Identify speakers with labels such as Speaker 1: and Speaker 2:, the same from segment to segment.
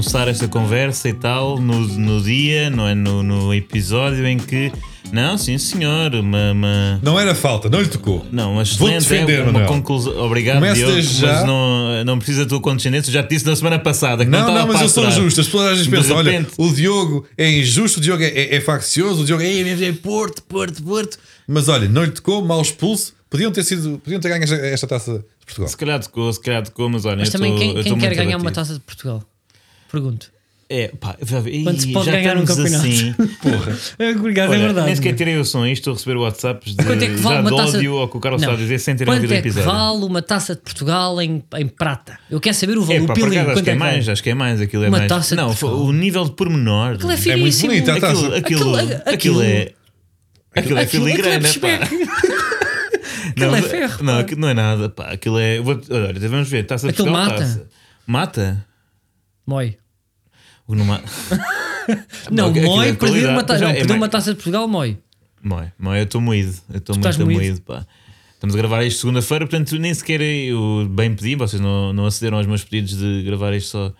Speaker 1: começar esta conversa e tal no, no dia, não é? No, no episódio em que. Não, sim senhor, uma. uma-
Speaker 2: Não era falta, não lhe tocou.
Speaker 1: não, mas
Speaker 2: Vou-te
Speaker 1: excelente
Speaker 2: defender,
Speaker 1: é uma
Speaker 2: Manuel.
Speaker 1: conclusão. Obrigado,
Speaker 2: Começo
Speaker 1: Diogo, mas
Speaker 2: já.
Speaker 1: não, não precisa da tua condescendência. Já te disse na semana passada que não,
Speaker 2: Não, não, mas eu sou justo. As pessoas às vezes pensam: olha, o Diogo é injusto, o Diogo é, é- é faccioso, o Diogo é, é, é Porto, Porto, Porto. Mas olha, não lhe tocou, mal expulso. Podiam ter, sido, podiam ter ganho esta, esta taça de Portugal.
Speaker 1: Se calhar tocou, se calhar tocou, mas olha.
Speaker 3: Mas
Speaker 1: eu
Speaker 3: também
Speaker 1: tô-
Speaker 3: quem,
Speaker 1: eu
Speaker 3: quem quer ganhar uma taça de Portugal? Pergunto.
Speaker 1: É, pá,
Speaker 3: Quando se pode
Speaker 1: já
Speaker 3: ganhar um campeonato?
Speaker 1: assim.
Speaker 2: Porra.
Speaker 3: É, obrigado,
Speaker 1: Olha, Nem sequer tirei o som isto, estou a receber WhatsApps de,
Speaker 3: Quanto é que vale
Speaker 1: já
Speaker 3: uma taça
Speaker 1: ódio ao que o Carlos está a dizer sem terem
Speaker 3: Quanto
Speaker 1: ouvido o
Speaker 3: é que
Speaker 1: episódio.
Speaker 3: vale uma taça de Portugal em, em prata? Eu quero saber o
Speaker 1: É,
Speaker 3: valor.
Speaker 1: pá,
Speaker 3: o
Speaker 1: acaso acho
Speaker 3: quanto
Speaker 1: que é
Speaker 3: que
Speaker 1: mais,
Speaker 3: vale?
Speaker 1: acho que é mais, aquilo é
Speaker 3: Uma
Speaker 1: mais.
Speaker 3: taça
Speaker 1: não, o nível de pormenor.
Speaker 3: Aquilo é
Speaker 2: É muito
Speaker 3: finíssimo.
Speaker 2: bonita a taça.
Speaker 1: Aquilo, aquilo,
Speaker 3: Aquilo-
Speaker 1: aquilo, é. Aquilo é
Speaker 3: é
Speaker 1: filigrana, pá.
Speaker 3: Aquilo é ferro,
Speaker 1: Não, não é nada, pá. Aquilo é. Vou, olha, vamos ver, taça de
Speaker 3: Aquilo
Speaker 1: Portugal,
Speaker 3: mata.
Speaker 1: Mata?
Speaker 3: Moi.
Speaker 1: O não mata.
Speaker 3: Não,
Speaker 1: é
Speaker 3: Moi
Speaker 1: de
Speaker 3: perder uma, ta não,
Speaker 1: é mais-
Speaker 3: uma taça de Portugal, Moi.
Speaker 1: Moi, moi, eu estou moído. Eu estou muito
Speaker 3: estás
Speaker 1: moído,
Speaker 3: moído?
Speaker 1: pá. Estamos a gravar isto segunda-feira, portanto nem sequer eu bem pedi, vocês não, não acederam aos meus pedidos de gravar isto só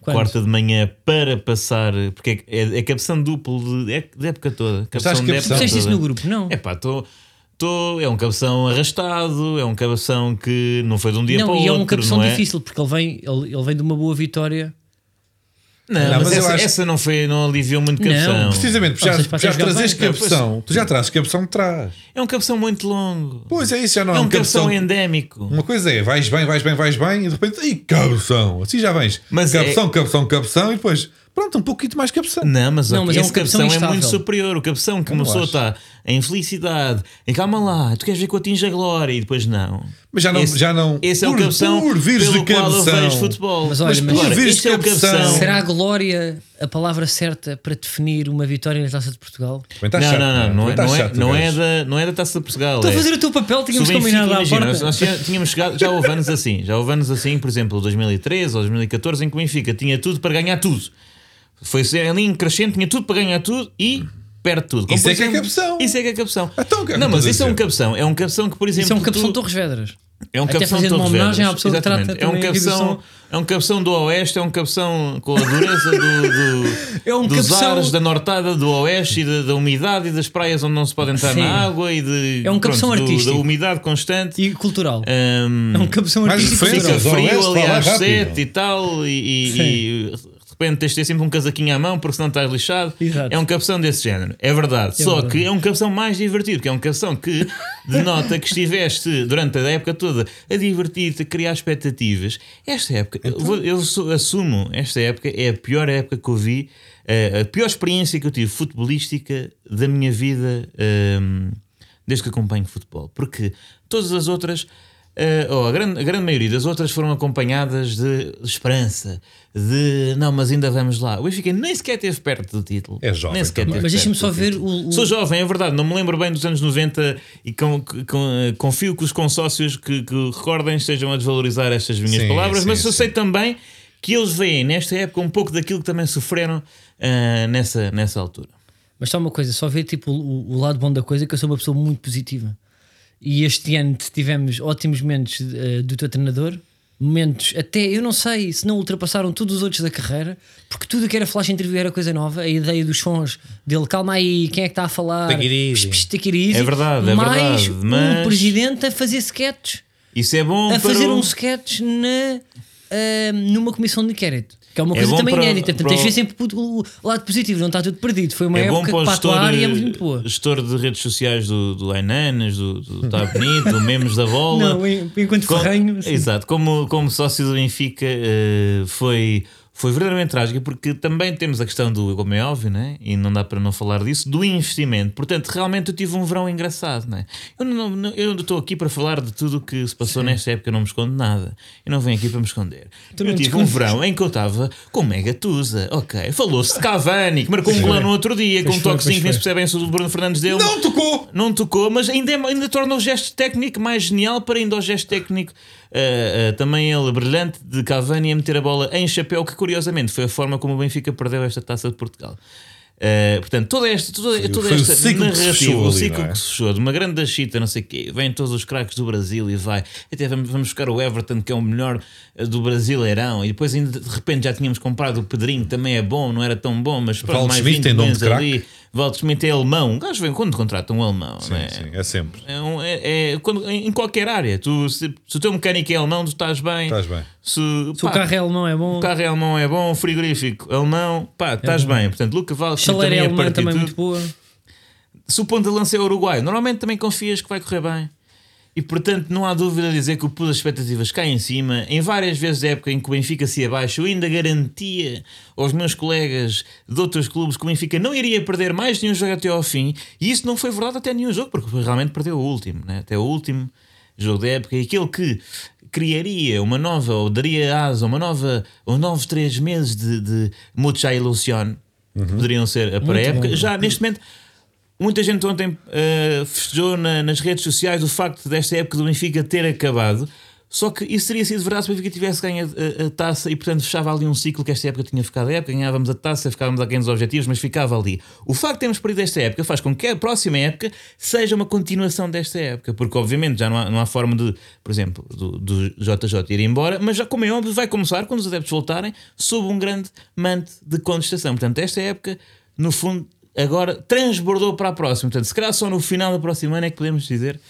Speaker 3: Quando?
Speaker 1: quarta de manhã para passar, porque é, é, é cabeção duplo de, é, de época toda.
Speaker 2: Sabes que
Speaker 1: de
Speaker 2: cabeção?
Speaker 1: época
Speaker 3: Disseste isso
Speaker 1: toda.
Speaker 3: no grupo? Não.
Speaker 1: É pá, tô, tô, é um cabeção arrastado, é um cabeção que não foi de um dia para
Speaker 3: não,
Speaker 1: o
Speaker 3: e é
Speaker 1: outro.
Speaker 3: um cabeção
Speaker 1: não é?
Speaker 3: difícil porque ele vem, ele, ele vem de uma boa vitória.
Speaker 1: Não,
Speaker 2: Não,
Speaker 1: mas,
Speaker 2: mas eu
Speaker 1: essa,
Speaker 2: acho-
Speaker 1: essa não, foi, não aliviou muito
Speaker 3: Não,
Speaker 1: cabeção.
Speaker 2: Precisamente, já, já trazes cabeção. Tu já trazes cabeção de trás.
Speaker 1: É um cabeção muito longo.
Speaker 2: Pois é isso, já não
Speaker 1: é
Speaker 2: é
Speaker 1: um
Speaker 2: um
Speaker 1: cabeção
Speaker 2: cabeção.
Speaker 1: endémico.
Speaker 2: Uma coisa é, vais bem, vais bem, vais bem, e de repente, ai, cabeção. Assim já vens.
Speaker 1: Mas
Speaker 2: cabeção,
Speaker 1: é-
Speaker 2: cabeção, cabeção, e depois, pronto, um pouquinho mais cabeção.
Speaker 1: Não, mas,
Speaker 3: Não, mas é um
Speaker 1: esse cabeção,
Speaker 3: cabeção
Speaker 1: é muito superior. O cabeção que uma
Speaker 2: não
Speaker 1: pessoa
Speaker 2: acho.
Speaker 1: está em felicidade, em calma lá, tu queres ver que eu atinja a glória e depois não.
Speaker 2: Mas já não-
Speaker 1: Esse,
Speaker 2: já não-
Speaker 1: Esse é o
Speaker 2: por-
Speaker 1: cabeção
Speaker 2: por vires
Speaker 1: pelo
Speaker 2: de
Speaker 1: qual eu vejo futebol.
Speaker 3: Mas olha, mas
Speaker 1: Agora,
Speaker 2: vires
Speaker 1: este é o
Speaker 2: cabeção.
Speaker 3: Será a glória a palavra certa para definir uma vitória na taça de Portugal?
Speaker 2: Estás
Speaker 1: Não,
Speaker 2: chato,
Speaker 1: não, não, não,
Speaker 2: Também
Speaker 1: é,
Speaker 2: estás
Speaker 1: não, é, não, é da, não é da taça de Portugal.
Speaker 3: Estou a
Speaker 1: é-
Speaker 3: fazer o teu papel, tínhamos combinado à porta.
Speaker 1: nós, nós tínhamos chegado, já houve anos assim, já houve anos assim, por exemplo, 2013 ou 2014, em que o Benfica tinha tudo para ganhar tudo. Foi ali em crescente, tinha tudo para ganhar tudo e perde tudo. Como,
Speaker 2: Isso
Speaker 1: por
Speaker 2: é que é cabeção.
Speaker 1: Isso é que é cabeção.
Speaker 2: Então, o que é que
Speaker 1: não, mas isso é um cabeção. É um cabeção que, por exemplo.
Speaker 3: Isso é um cabeção
Speaker 1: tu-
Speaker 3: Torres Vedras.
Speaker 1: É um
Speaker 3: Até
Speaker 1: cabeção
Speaker 3: fazendo uma homenagem à pessoa que trata
Speaker 1: exatamente. É um cabeção, é um cabeção do Oeste, é um cabeção com a dureza do, do-
Speaker 3: É um
Speaker 1: dos
Speaker 3: cabeção-
Speaker 1: ares, da nortada do Oeste e da, da umidade e das praias onde não se pode entrar
Speaker 3: Sim.
Speaker 1: na água e de,
Speaker 3: É um cabeção
Speaker 1: pronto, do-
Speaker 3: artístico.
Speaker 1: da umidade constante.
Speaker 3: E cultural.
Speaker 1: Hum,
Speaker 3: É um cabeção artístico.
Speaker 1: fica frio ali às. 7 e tal, e, e- repente tens de ter sempre um casaquinho à mão porque senão estás lixado.
Speaker 3: Exato.
Speaker 1: É um cabeção desse género, é verdade. Só
Speaker 3: verdade.
Speaker 1: que é um cabeção mais divertido, que é um cabeção que denota que estiveste durante a época toda a divertir-te, a criar expectativas. Esta época, eu, vou- eu sou- assumo, esta época é a pior época que eu vi, eh, a pior experiência que eu tive futebolística da minha vida ehm, desde que acompanho futebol. Porque todas as outras. Ou a, grande, a grande maioria das outras foram acompanhadas de esperança, de não, mas ainda vamos lá. O Benfica nem sequer esteve perto do título.
Speaker 2: É jovem
Speaker 1: Nem sequer
Speaker 2: também.
Speaker 1: esteve
Speaker 3: Mas deixa-me
Speaker 1: perto
Speaker 3: só
Speaker 1: do
Speaker 3: ver
Speaker 1: título.
Speaker 3: o. o-
Speaker 1: Sou jovem, é verdade, não me lembro bem dos anos 90 e com- com- eh, confio que os consócios que, que recordem estejam a desvalorizar estas minhas
Speaker 2: Sim,
Speaker 1: palavras,
Speaker 2: sim,
Speaker 1: mas eu
Speaker 2: sim.
Speaker 1: sei também que eles veem nesta época um pouco daquilo que também sofreram ah, nessa, nessa altura.
Speaker 3: Mas só uma coisa, só ver tipo o, o lado bom da coisa, que eu sou uma pessoa muito positiva. E este ano tivemos ótimos momentos eh, do teu treinador, momentos até, eu não sei se não ultrapassaram todos os outros da carreira, porque tudo o que era flash interview era coisa nova, a ideia dos sons dele, calma aí, quem é que está a falar?
Speaker 2: Take it easy.
Speaker 1: É verdade, é
Speaker 3: mais
Speaker 1: verdade, mas-
Speaker 3: um presidente a fazer sketches,
Speaker 1: Isso é bom
Speaker 3: a fazer
Speaker 1: o-
Speaker 3: um sketch na, ah, numa comissão de inquérito. Que é uma
Speaker 1: É
Speaker 3: coisa também
Speaker 1: para
Speaker 3: inédita. Portanto, tens de ver sempre o, lado positivo, não está tudo perdido. Foi uma
Speaker 1: É bom
Speaker 3: época
Speaker 1: para
Speaker 3: que para a tua
Speaker 1: gestor,
Speaker 3: área é muito boa.
Speaker 1: gestor de redes sociais do, do Ainanas, do, do Tá Bonito, do Memes da Bola.
Speaker 3: Não, en- enquanto
Speaker 1: Com-
Speaker 3: ferrenho. assim.
Speaker 1: Exato, como, como sócio do Benfica eh, foi, foi verdadeiramente trágico porque também temos a questão do, como é óbvio, né? e não dá para não falar disso, do investimento. Portanto, realmente eu tive um verão engraçado. Né? Eu não não- eu estou aqui para falar de tudo o que se passou nesta época, eu não me escondo nada. Eu não venho aqui para me esconder.
Speaker 3: Tu
Speaker 1: eu tive um verão em que eu estava com mega tusa. Ok, falou-se de Cavani, que marcou um gol no outro dia, com um toquezinho que nem se percebe sobre o Bruno Fernandes dele.
Speaker 2: Não tocou!
Speaker 1: Não tocou, mas ainda, é- ainda torna o gesto técnico mais genial para ainda o gesto técnico ah, ah, também ele brilhante de Cavani a meter a bola em chapéu, que curiosamente foi a forma como o Benfica perdeu esta taça de Portugal. Uh, portanto, toda esta, toda, toda esta
Speaker 2: ciclo que se
Speaker 1: narrativa,
Speaker 2: fechou
Speaker 1: o ciclo
Speaker 2: é?
Speaker 1: que se fechou de uma grande chita, não sei o quê, vêm todos os craques do Brasil e vai, até vamos, vamos buscar o Everton, que é o melhor eh, do Brasileirão, e depois ainda de repente já tínhamos comprado o Pedrinho, que também é bom, não era tão bom, mas
Speaker 2: Valdes
Speaker 1: mais
Speaker 2: Schmidt
Speaker 1: 20
Speaker 2: tem nome de craque.
Speaker 1: Ali. Valdes Schmidt é alemão, um gajo vem quando contrata um alemão,
Speaker 2: Sim,
Speaker 1: não é?
Speaker 2: sim, é sempre.
Speaker 1: É, um- é- é quando- em qualquer área, tu, se, se o teu mecânico é alemão, tu estás bem.
Speaker 2: Estás bem.
Speaker 1: Se,
Speaker 3: Se o carro é alemão é bom,
Speaker 1: o carro é alemão é bom, frigorífico alemão, pá, estás bem. Portanto, Luca Valdes Schmidt
Speaker 3: chaleira é
Speaker 1: também é
Speaker 3: alemã também
Speaker 1: partitude.
Speaker 3: muito boa.
Speaker 1: Se o ponto de lança é uruguai, normalmente também confias que vai correr bem. E portanto, não há dúvida a dizer que o pus as expectativas cá em cima. Em várias vezes da época em que o Benfica se abaixo, eu ainda garantia aos meus colegas de outros clubes que o Benfica não iria perder mais nenhum jogo até ao fim. E isso não foi verdade até nenhum jogo, porque realmente perdeu o último, né? até o último jogo da época. E aquele que criaria uma nova, ou daria asa, uma nova, ou novos três meses de, de mucha ilusão, poderiam ser a para a época.
Speaker 3: bom.
Speaker 1: Já neste momento. Muita gente ontem eh, festejou na- nas redes sociais o facto desta época do Benfica ter acabado. Só que isso teria sido verdade se o Benfica tivesse ganho a, a- a taça e, portanto, fechava ali um ciclo que esta época tinha ficado a época. Ganhávamos a taça, ficávamos aquém dos objetivos, mas ficava ali. O facto de termos perdido esta época faz com que a próxima época seja uma continuação desta época, porque, obviamente, já não há, não há forma de, por exemplo, do, do JJ ir embora, mas já, como é óbvio, vai começar quando os adeptos voltarem sob um grande manto de contestação. Portanto, esta época, no fundo, agora transbordou para a próxima. Portanto, se calhar só no final da próxima ano é que podemos dizer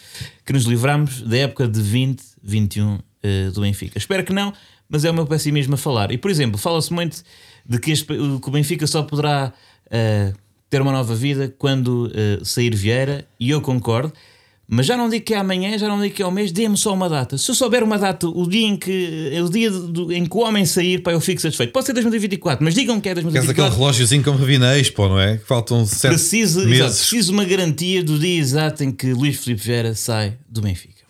Speaker 1: que nos livramos da época de 2021 eh, do Benfica. Espero que não, mas é o meu pessimismo a falar. E, por exemplo, fala-se muito de que, este- que o Benfica só poderá eh, ter uma nova vida quando eh, sair Vieira, e eu concordo. Mas já não digo que é amanhã, já não digo que é ao mês, dê-me só uma data. Se eu souber uma data, o dia em que, o dia do- em que o homem sair, pá, eu fico satisfeito. Pode ser 2024, mas digam que é
Speaker 2: Queres
Speaker 1: 2024.
Speaker 2: aquele relógiozinho como vi na Expo, não é? Que faltam sete
Speaker 1: Preciso, exato,
Speaker 2: meses.
Speaker 1: preciso uma garantia do dia exato em que Luís Filipe Vieira sai do Benfica.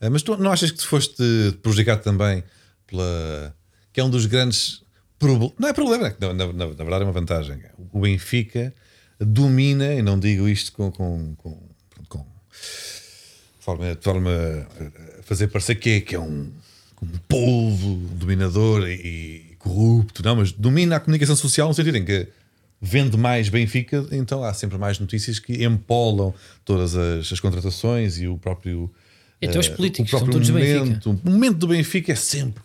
Speaker 2: Ah, Mas tu não achas que tu foste prejudicado também pela. que é um dos grandes problemas. Não é problema, é na, na- na- verdade é uma vantagem. O Benfica domina, e não digo isto com, com, com forma, de forma a fazer parecer que é, que é um, um polvo dominador e, e corrupto, não, mas domina a comunicação social no sentido em que vende mais Benfica, então há sempre mais notícias que empolam todas as, as contratações e o próprio.
Speaker 3: E até os
Speaker 2: eh,
Speaker 3: políticos,
Speaker 2: o
Speaker 3: são
Speaker 2: próprio
Speaker 3: todos Benfica.
Speaker 2: momento, O momento do Benfica é sempre.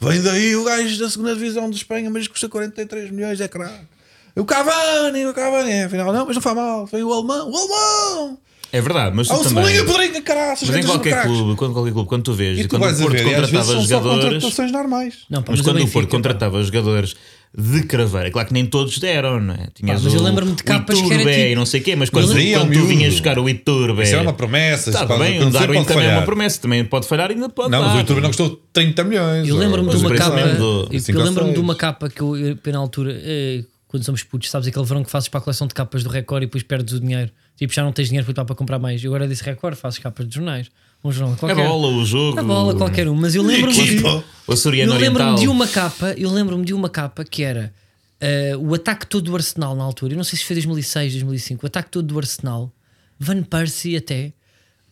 Speaker 2: Vem daí o gajo da segunda divisão de Espanha, mas custa 43 milhões, é craque. O Cavani, o Cavani, afinal, não, mas não faz mal. Foi o alemão, o alemão.
Speaker 1: É verdade, mas tu
Speaker 2: Há o
Speaker 1: também.
Speaker 2: Cebolinha, o Pedrinho, caraças,
Speaker 1: Mas em qualquer clube, quando, qualquer clube, quando tu vês,
Speaker 2: E tu
Speaker 1: quando o Porto
Speaker 2: ver, e
Speaker 1: contratava
Speaker 2: são só
Speaker 1: jogadores.
Speaker 2: contratações normais.
Speaker 3: Não, pá,
Speaker 1: Mas
Speaker 3: mas
Speaker 1: quando o
Speaker 3: Benfica,
Speaker 1: Porto
Speaker 3: pá.
Speaker 1: contratava jogadores de craveira, claro que nem todos deram, não é? Tinhas
Speaker 3: Pá, mas eu
Speaker 1: o-
Speaker 3: lembro-me de
Speaker 1: o
Speaker 3: capas que era
Speaker 1: Iturbe
Speaker 3: tipo-
Speaker 1: e não sei o quê, mas quando,
Speaker 2: é um
Speaker 1: quando tu vinhas buscar o Iturbe.
Speaker 2: Isso era uma promessa.
Speaker 1: Está bem, o Darwin também é uma promessa, também pode falhar, ainda pode
Speaker 2: Não, mas o YouTube não custou 30 milhões.
Speaker 3: Eu lembro-me de
Speaker 1: o
Speaker 3: uma capa. Eu, lembro-me de uma capa que eu, eu, na altura, eh, quando somos putos, sabes aquele verão que fazes para a coleção de capas do Record e depois perdes o dinheiro. Tipo, já não tens dinheiro para, para comprar mais. Eu agora disse Record, fazes capas de jornais. Um jornal
Speaker 1: A
Speaker 3: qualquer.
Speaker 1: bola, o jogo.
Speaker 3: A bola, qualquer um. Mas eu lembro-me de.
Speaker 1: O
Speaker 3: eu lembro-me
Speaker 1: Oriental.
Speaker 3: de uma capa. Eu lembro-me de uma capa que era eh, o ataque todo do Arsenal na altura. Eu não sei se foi 2006, 2005. O ataque todo do Arsenal, Van Persie até.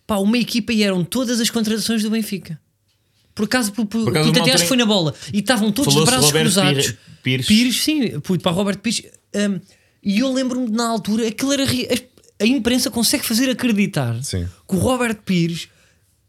Speaker 3: Pá, uma equipa e eram todas as contratações do Benfica. Por acaso, por, por,
Speaker 1: Por acaso, altura
Speaker 3: que foi na bola. E estavam todos de braços
Speaker 1: Roberto
Speaker 3: cruzados.
Speaker 1: Pires. Pires,
Speaker 3: sim, puto, para Roberto Pires. Um, e eu lembro-me de, na altura, aquilo era. A, a imprensa consegue fazer acreditar
Speaker 2: Sim.
Speaker 3: que o Roberto Pires.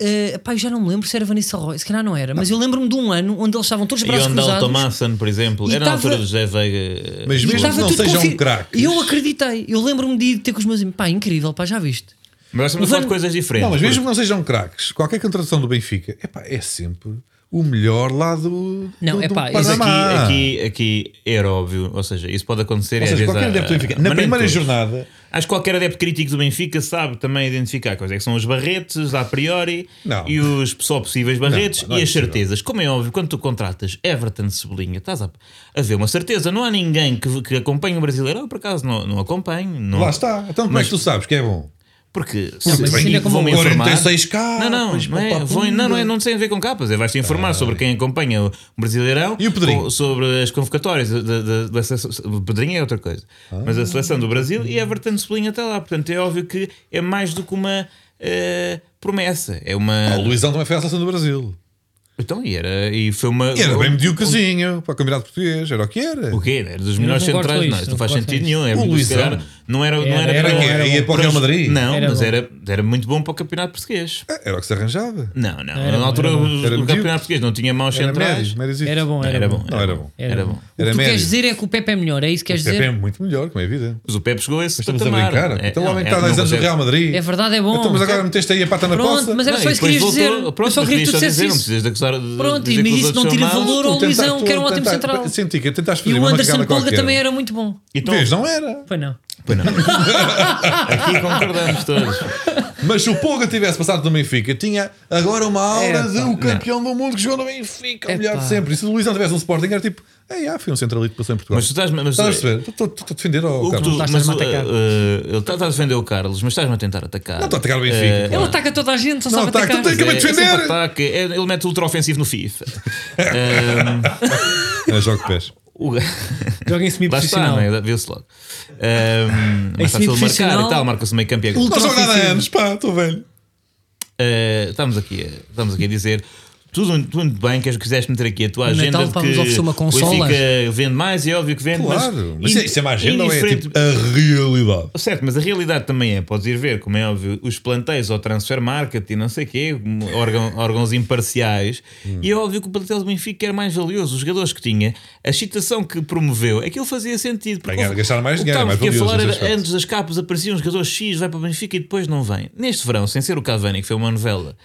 Speaker 3: Uh, pá, eu já não me lembro se era Vanessa Roy, se calhar não era, mas eu lembro-me de um ano onde eles estavam todos
Speaker 1: E
Speaker 3: braços
Speaker 1: onde Dalton
Speaker 3: cruzados.
Speaker 1: Masson, por exemplo.
Speaker 3: E
Speaker 1: Era na
Speaker 3: tava-
Speaker 1: altura do José Veiga.
Speaker 2: Mas
Speaker 3: e
Speaker 2: mesmo que não sejam
Speaker 3: confi-
Speaker 2: craques.
Speaker 3: E eu acreditei, eu lembro-me de ir ter com os meus amigos, pá, incrível, pá, já viste?
Speaker 1: Mas nós estamos a falar de coisas diferentes.
Speaker 2: Não, mas mesmo
Speaker 1: porque-
Speaker 2: que não sejam craques, qualquer contratação do Benfica epá, é sempre o melhor lado
Speaker 3: Não,
Speaker 2: do,
Speaker 3: epá,
Speaker 2: do
Speaker 3: isso
Speaker 1: Mas
Speaker 2: Panamá.
Speaker 1: aqui, aqui, aqui era óbvio, ou seja, isso pode acontecer.
Speaker 2: Ou seja, qualquer
Speaker 1: há-
Speaker 2: adepto do Benfica, na primeira
Speaker 1: todos.
Speaker 2: jornada,
Speaker 1: Acho que qualquer adepto crítico do Benfica sabe também identificar quais é que são os barretes a priori
Speaker 2: Não.
Speaker 1: e os só possíveis barretes
Speaker 2: Não, não é
Speaker 1: e as certezas. Como é óbvio, quando tu contratas Everton Cebolinha, estás a, a ver uma certeza. Não há ninguém que, que acompanhe o brasileiro. Eu, por acaso, não, não acompanho. Não,
Speaker 2: lá está. Então como é
Speaker 1: Mas-
Speaker 2: que tu sabes que é bom?
Speaker 1: Porque
Speaker 3: Não, mas
Speaker 1: se
Speaker 3: é
Speaker 1: que vão-me informar.
Speaker 2: 46k.
Speaker 1: Não, não, não, é, vão- não, não, é, não tem a ver com capas. É, vais-te informar sobre quem acompanha o Brasileirão
Speaker 2: E o Pedrinho?
Speaker 1: sobre as convocatórias da, seleção. O Pedrinho é outra coisa, mas a seleção do Brasil e Everton Cebolinha está lá. Portanto, é óbvio que é mais do que uma eh, promessa. É uma.
Speaker 2: Ah, o Luizão também foi à seleção do Brasil.
Speaker 1: Então, e, era, e foi uma.
Speaker 2: E era bem medíocrezinho para o campeonato português, era o que era.
Speaker 1: O quê? Era dos melhores centrais? Não, não
Speaker 3: não
Speaker 1: faz sentido nenhum. Era
Speaker 2: O Luizão.
Speaker 1: Não era, não
Speaker 3: Era-
Speaker 1: era,
Speaker 3: era
Speaker 1: para-
Speaker 2: era ia para o Real Madrid?
Speaker 1: Não,
Speaker 3: Era
Speaker 1: mas
Speaker 3: bom.
Speaker 1: era, era muito bom para o campeonato português.
Speaker 2: Ah, Era o que se arranjava.
Speaker 1: Não, não.
Speaker 3: Era
Speaker 1: Na altura
Speaker 3: era
Speaker 1: o,
Speaker 2: Era
Speaker 1: o campeonato português não tinha maus
Speaker 2: Era
Speaker 1: centrais.
Speaker 3: Era bom, era,
Speaker 1: era
Speaker 3: bom.
Speaker 2: era bom.
Speaker 1: Era bom.
Speaker 3: O
Speaker 2: Era
Speaker 3: que tu
Speaker 2: médio.
Speaker 3: queres dizer é que o Pepe é melhor, é isso que queres
Speaker 2: O Pepe é
Speaker 3: dizer?
Speaker 2: muito melhor, como é evidente.
Speaker 1: Mas o Pepe chegou a esse
Speaker 2: Estamos a brincar.
Speaker 1: É,
Speaker 2: então o homem
Speaker 1: é,
Speaker 2: está há 10
Speaker 1: não
Speaker 2: anos no Real Madrid.
Speaker 3: É verdade, é bom.
Speaker 2: Então, mas agora meteste aí a pata na
Speaker 3: Pronto,
Speaker 2: poça.
Speaker 3: mas era só
Speaker 1: e
Speaker 3: isso que querias dizer.
Speaker 1: Pronto,
Speaker 3: eu só queria que tu dissesse
Speaker 1: dizer, não
Speaker 3: isso.
Speaker 1: precisas de acusar de
Speaker 3: Pronto,
Speaker 1: dizer
Speaker 3: e
Speaker 1: que
Speaker 3: isso não tira valor ao
Speaker 2: Tu tentaste-
Speaker 3: Luizão, que era um
Speaker 2: tu
Speaker 3: ótimo central.
Speaker 2: Senti que tentaste
Speaker 3: E
Speaker 2: fazer
Speaker 3: o
Speaker 2: uma
Speaker 3: Anderson Polga também era muito bom.
Speaker 1: Então,
Speaker 2: Vês, não era.
Speaker 3: Pois não.
Speaker 1: Pois não. Aqui concordamos todos.
Speaker 2: Mas se o Polga tivesse passado no Benfica, tinha agora uma aura de o campeão do mundo que jogou no Benfica, o melhor de sempre. E se o Luizão tivesse um Sporting, era tipo, é, ah, foi um centralito que passou em Portugal.
Speaker 1: Mas tu estás. Mas,
Speaker 2: Estás a perceber? Estou a defender ao
Speaker 1: o
Speaker 2: Carlos.
Speaker 1: tu,
Speaker 3: Estás-me
Speaker 1: mas,
Speaker 3: a atacar.
Speaker 1: uh, uh, ele está a defender o Carlos, mas estás-me a tentar atacar.
Speaker 2: Não estou a atacar o Benfica,
Speaker 1: Uh,
Speaker 2: claro.
Speaker 3: Ele ataca toda a gente, só
Speaker 2: Não,
Speaker 3: sabe
Speaker 2: ataca,
Speaker 3: atacar.
Speaker 2: tu tens que me
Speaker 1: é-
Speaker 2: defender.
Speaker 1: ataque, é- ele mete ultra ofensivo no FIFA. Um,
Speaker 2: É jogo de pés.
Speaker 1: O-
Speaker 3: Joga em semi-profissional.
Speaker 1: não é? Vê-se logo. Um, mais fácil de marcar e tal, marca-se meio
Speaker 3: ultra-
Speaker 2: Não jogo há anos, pá, estou velho.
Speaker 1: Uh, estamos, aqui, estamos aqui a dizer. Tudo, tudo muito bem, que quiseste meter aqui a tua agenda
Speaker 3: Natal
Speaker 1: de
Speaker 3: vamos
Speaker 1: que
Speaker 3: oferecer uma consola.
Speaker 1: o Benfica vende mais, é óbvio que vende
Speaker 2: Claro. Mas
Speaker 1: in-
Speaker 2: isso é uma agenda ou é
Speaker 1: indiferente-
Speaker 2: tipo a realidade?
Speaker 1: Certo, mas a realidade também é, podes ir ver, como é óbvio, os plantéis ao transfer market e não sei o quê, órgão, órgãos imparciais,
Speaker 2: Hum.
Speaker 1: e é óbvio que o plantel do Benfica era mais valioso. Os jogadores que tinha, a excitação que promoveu, aquilo fazia sentido. porque
Speaker 2: Ganhar- gastar mais dinheiro, é mais valioso
Speaker 1: falar era, antes das capas apareciam um jogador X, vai para o Benfica e depois não vem. Neste verão, sem ser o Cavani, que foi uma novela.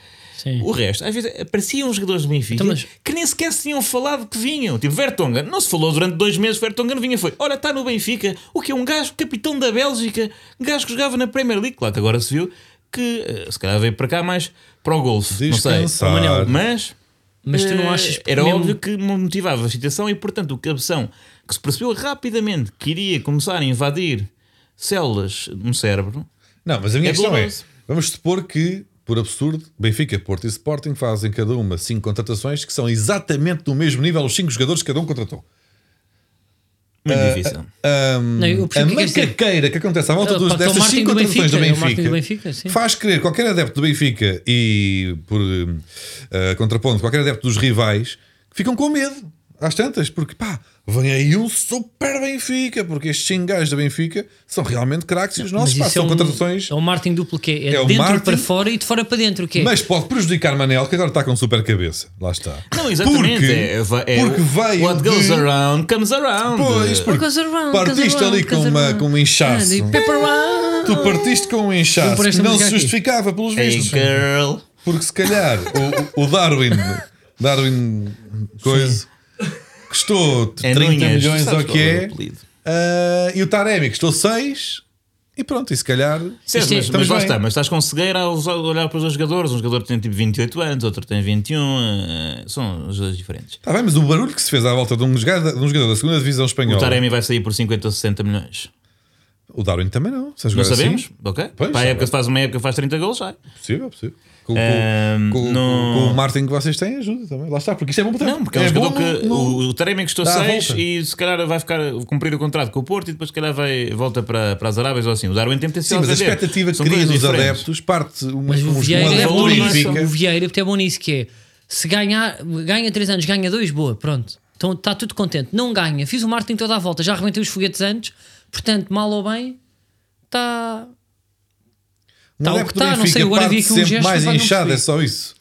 Speaker 3: Sim.
Speaker 1: O resto, às vezes apareciam jogadores do Benfica
Speaker 3: Então, mas-
Speaker 1: que nem sequer se tinham falado que vinham. Tipo, Vertonghen, não se falou durante dois meses. Vertonghen vinha foi: Olha, está no Benfica. O que é um gajo, capitão da Bélgica, um gajo que jogava na Premier League. Claro que agora se viu que eh, se calhar veio para cá mais para o golfe. Não sei. Mas,
Speaker 3: Mas tu não
Speaker 1: eh,
Speaker 3: achas
Speaker 1: Era
Speaker 3: mesmo-
Speaker 1: óbvio que motivava a situação e, portanto, o cabeção que se percebeu rapidamente que iria começar a invadir células no cérebro.
Speaker 2: Não, mas a minha
Speaker 1: É
Speaker 2: questão é: vamos supor que, por absurdo, Benfica, Porto e Sporting fazem cada uma cinco contratações que são exatamente do mesmo nível, os cinco jogadores que cada um contratou.
Speaker 1: Muito
Speaker 2: Eh,
Speaker 1: difícil.
Speaker 2: Ahm,
Speaker 3: Não, eu
Speaker 2: a
Speaker 3: queres dizer.
Speaker 2: macaqueira que acontece à volta
Speaker 3: Ah,
Speaker 2: dos,
Speaker 3: é
Speaker 2: destas cinco
Speaker 3: do
Speaker 2: contratações do
Speaker 3: Benfica, é o
Speaker 2: Benfica,
Speaker 3: do Benfica, sim.
Speaker 2: faz crer qualquer adepto do Benfica e, por uh, contraponto, qualquer adepto dos rivais que ficam com medo às tantas, porque pá, vem aí um super Benfica, porque estes cinco gajos da Benfica são realmente craques e os nossos pá,
Speaker 3: isso
Speaker 2: são
Speaker 3: é um,
Speaker 2: contratações.
Speaker 3: é um Martin duplo que é, é
Speaker 2: É o
Speaker 3: dentro
Speaker 2: Martin-
Speaker 3: para fora e de fora para dentro. Que é?
Speaker 2: Mas pode prejudicar Manel, que agora está com super cabeça. Lá está.
Speaker 1: Não, exatamente.
Speaker 2: Porque,
Speaker 1: é, é,
Speaker 2: porque veio
Speaker 1: What goes
Speaker 2: de-
Speaker 1: around comes around.
Speaker 2: Pois, porque
Speaker 3: Goes around,
Speaker 2: partiste
Speaker 3: goes around,
Speaker 2: ali com,
Speaker 3: goes
Speaker 2: uma,
Speaker 3: around.
Speaker 2: com um inchaço.
Speaker 3: Ah, around.
Speaker 2: Tu partiste com um inchaço que não se
Speaker 3: música aqui.
Speaker 2: justificava pelos
Speaker 1: Hey
Speaker 2: vistos.
Speaker 1: girl.
Speaker 2: Porque se calhar o, o Darwin, Darwin coisa, custou
Speaker 1: É
Speaker 2: 30
Speaker 1: Nunhas,
Speaker 2: milhões ou que
Speaker 1: é o
Speaker 2: ah, e o Taremi custou 6, e pronto, e se calhar.
Speaker 3: Isto é-
Speaker 1: mas, mas lá
Speaker 2: bem.
Speaker 1: está, mas estás com cegueira a olhar para os dois jogadores. Um jogador tem tipo 28 anos, outro tem 21. eh, são os dois diferentes.
Speaker 2: Está bem, mas o barulho que se fez à volta de um jogador, de um jogador da segunda divisão
Speaker 1: O
Speaker 2: espanhola.
Speaker 1: Taremi vai sair por 50 ou 60 milhões.
Speaker 2: O Darwin também não. Se
Speaker 1: Não sabemos?
Speaker 2: Assim,
Speaker 1: Ok.
Speaker 2: Pois,
Speaker 1: para a época, faz uma época, faz 30 gols, sai.
Speaker 2: possível, possível. Com,
Speaker 1: Ahm,
Speaker 2: com-
Speaker 1: não-
Speaker 2: com o Martin que vocês têm, ajuda também. Lá está, porque isto é bom para
Speaker 1: Não, porque é um jogador
Speaker 2: bom
Speaker 1: que
Speaker 2: no-
Speaker 1: o, o Taremi custou
Speaker 2: Dá a
Speaker 1: 6
Speaker 2: volta.
Speaker 1: e se calhar vai ficar cumprir o contrato com o Porto e depois se calhar vai, volta para, para as Arábias ou assim. O Darwin tem
Speaker 2: Sim,
Speaker 1: potencial
Speaker 2: mas a expectativa que
Speaker 1: São
Speaker 2: cria nos
Speaker 1: diferentes.
Speaker 2: adeptos parte uma,
Speaker 3: Mas o
Speaker 2: uns- um
Speaker 3: Vieira é bom nisso. O Vieira é bom nisso que é se ganhar, ganha 3 anos, ganha 2, boa, pronto. Então está tudo contente. Não ganha, fiz o Martin toda a volta, já arrebentei os foguetes antes, portanto, mal ou bem, está.
Speaker 2: Um
Speaker 3: Tá o
Speaker 2: adepto
Speaker 3: que tá,
Speaker 2: do
Speaker 3: não sei, agora vi aqui um gesto,
Speaker 2: mais inchado, é só isso.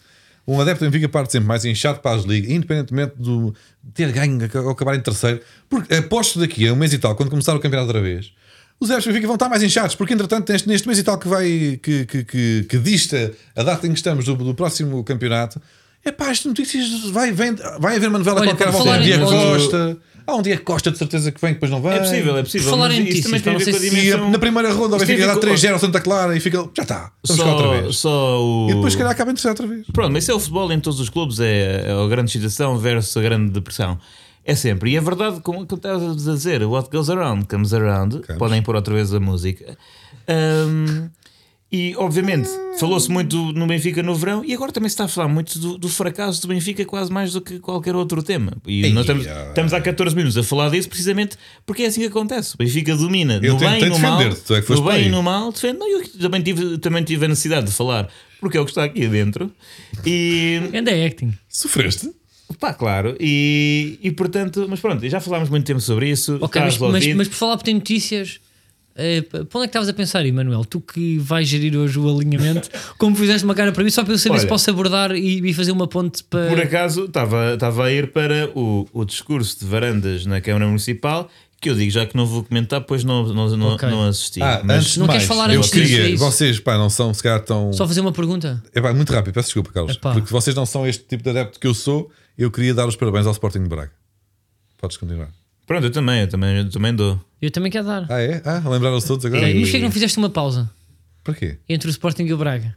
Speaker 2: Um adepto do Benfica parte sempre mais inchado para as ligas, independentemente do ter ganho ou acabar em terceiro. Porque aposto daqui a um mês e tal, quando começar o campeonato outra vez, os adeptos do Benfica vão estar mais inchados, porque entretanto, neste, neste mês e tal que vai que, que, que, que dista a data em que estamos do, do próximo campeonato, é pá, as notícias vai, vem, vai haver uma novela
Speaker 3: Olha,
Speaker 2: qualquer
Speaker 3: por
Speaker 2: volta.
Speaker 3: falar
Speaker 2: Um
Speaker 3: em-
Speaker 2: há um dia Costa de certeza que vem, depois não vem.
Speaker 1: É possível, é possível.
Speaker 3: Por falar
Speaker 1: mas
Speaker 3: em
Speaker 1: isso também tem a ver com a dimensão.
Speaker 2: na primeira ronda o
Speaker 1: Isto
Speaker 2: Benfica dá
Speaker 1: com-
Speaker 2: 3-0 ao Santa Clara e fica. Já está, vamos cá outra
Speaker 1: Só,
Speaker 2: vez.
Speaker 1: só o.
Speaker 2: E depois, se calhar, acaba em terceiro outra vez.
Speaker 1: Pronto, mas isso é o futebol em todos os clubes, é, é a grande excitação versus a grande depressão. É sempre. E é verdade, como que estavas a dizer, what goes around comes around. Podem pôr outra vez a música. Ahm, e, obviamente, falou-se muito no Benfica no verão e agora também se está a falar muito do, do fracasso do Benfica, quase mais do que qualquer outro tema. E
Speaker 2: Ei,
Speaker 1: nós estamos,
Speaker 2: ah.
Speaker 1: estamos há 14 minutos a falar disso precisamente porque é assim que acontece. O Benfica domina
Speaker 2: Eu
Speaker 1: no bem e no mal.
Speaker 2: tu é que
Speaker 1: no bem e no mal, defende. Não, eu também tive, também tive a necessidade de falar. porque é o que está aqui dentro. E
Speaker 3: Ainda é acting.
Speaker 2: Sofreste?
Speaker 1: pá, claro, e, e portanto, mas pronto, já falámos muito tempo sobre isso.
Speaker 3: Ok, mas, mas, mas por falar por ter notícias, eh, para onde é que estavas a pensar, Emanuel? Tu que vais gerir hoje o alinhamento, como fizeste uma cara para mim, só para eu saber
Speaker 1: Olha.
Speaker 3: se posso abordar e, e fazer uma ponte para.
Speaker 1: Por acaso estava, estava a ir para o, o discurso de varandas na Câmara Municipal, que eu digo já que não vou comentar, pois não, não, não,
Speaker 3: Ok.
Speaker 1: não assisti.
Speaker 2: Ah,
Speaker 1: mas
Speaker 2: antes
Speaker 3: não
Speaker 2: mais,
Speaker 3: queres falar
Speaker 2: eu
Speaker 3: antes disso,
Speaker 2: queria,
Speaker 3: é isso?
Speaker 2: vocês, pá, não são se calhar tão.
Speaker 3: Só fazer uma pergunta?
Speaker 2: É pá, muito rápido, peço desculpa, Carlos.
Speaker 3: Epá.
Speaker 2: Porque vocês não são este tipo de adepto que eu sou. Eu queria dar os parabéns ao Sporting de Braga. Podes continuar.
Speaker 1: pronto, eu também, eu também, eu também dou.
Speaker 3: Eu também quero dar.
Speaker 2: Ah, é? Ah, lembraram-se todos agora?
Speaker 3: Ok, Mas porquê que não fizeste uma pausa
Speaker 2: Para quê?
Speaker 3: entre o Sporting e o Braga?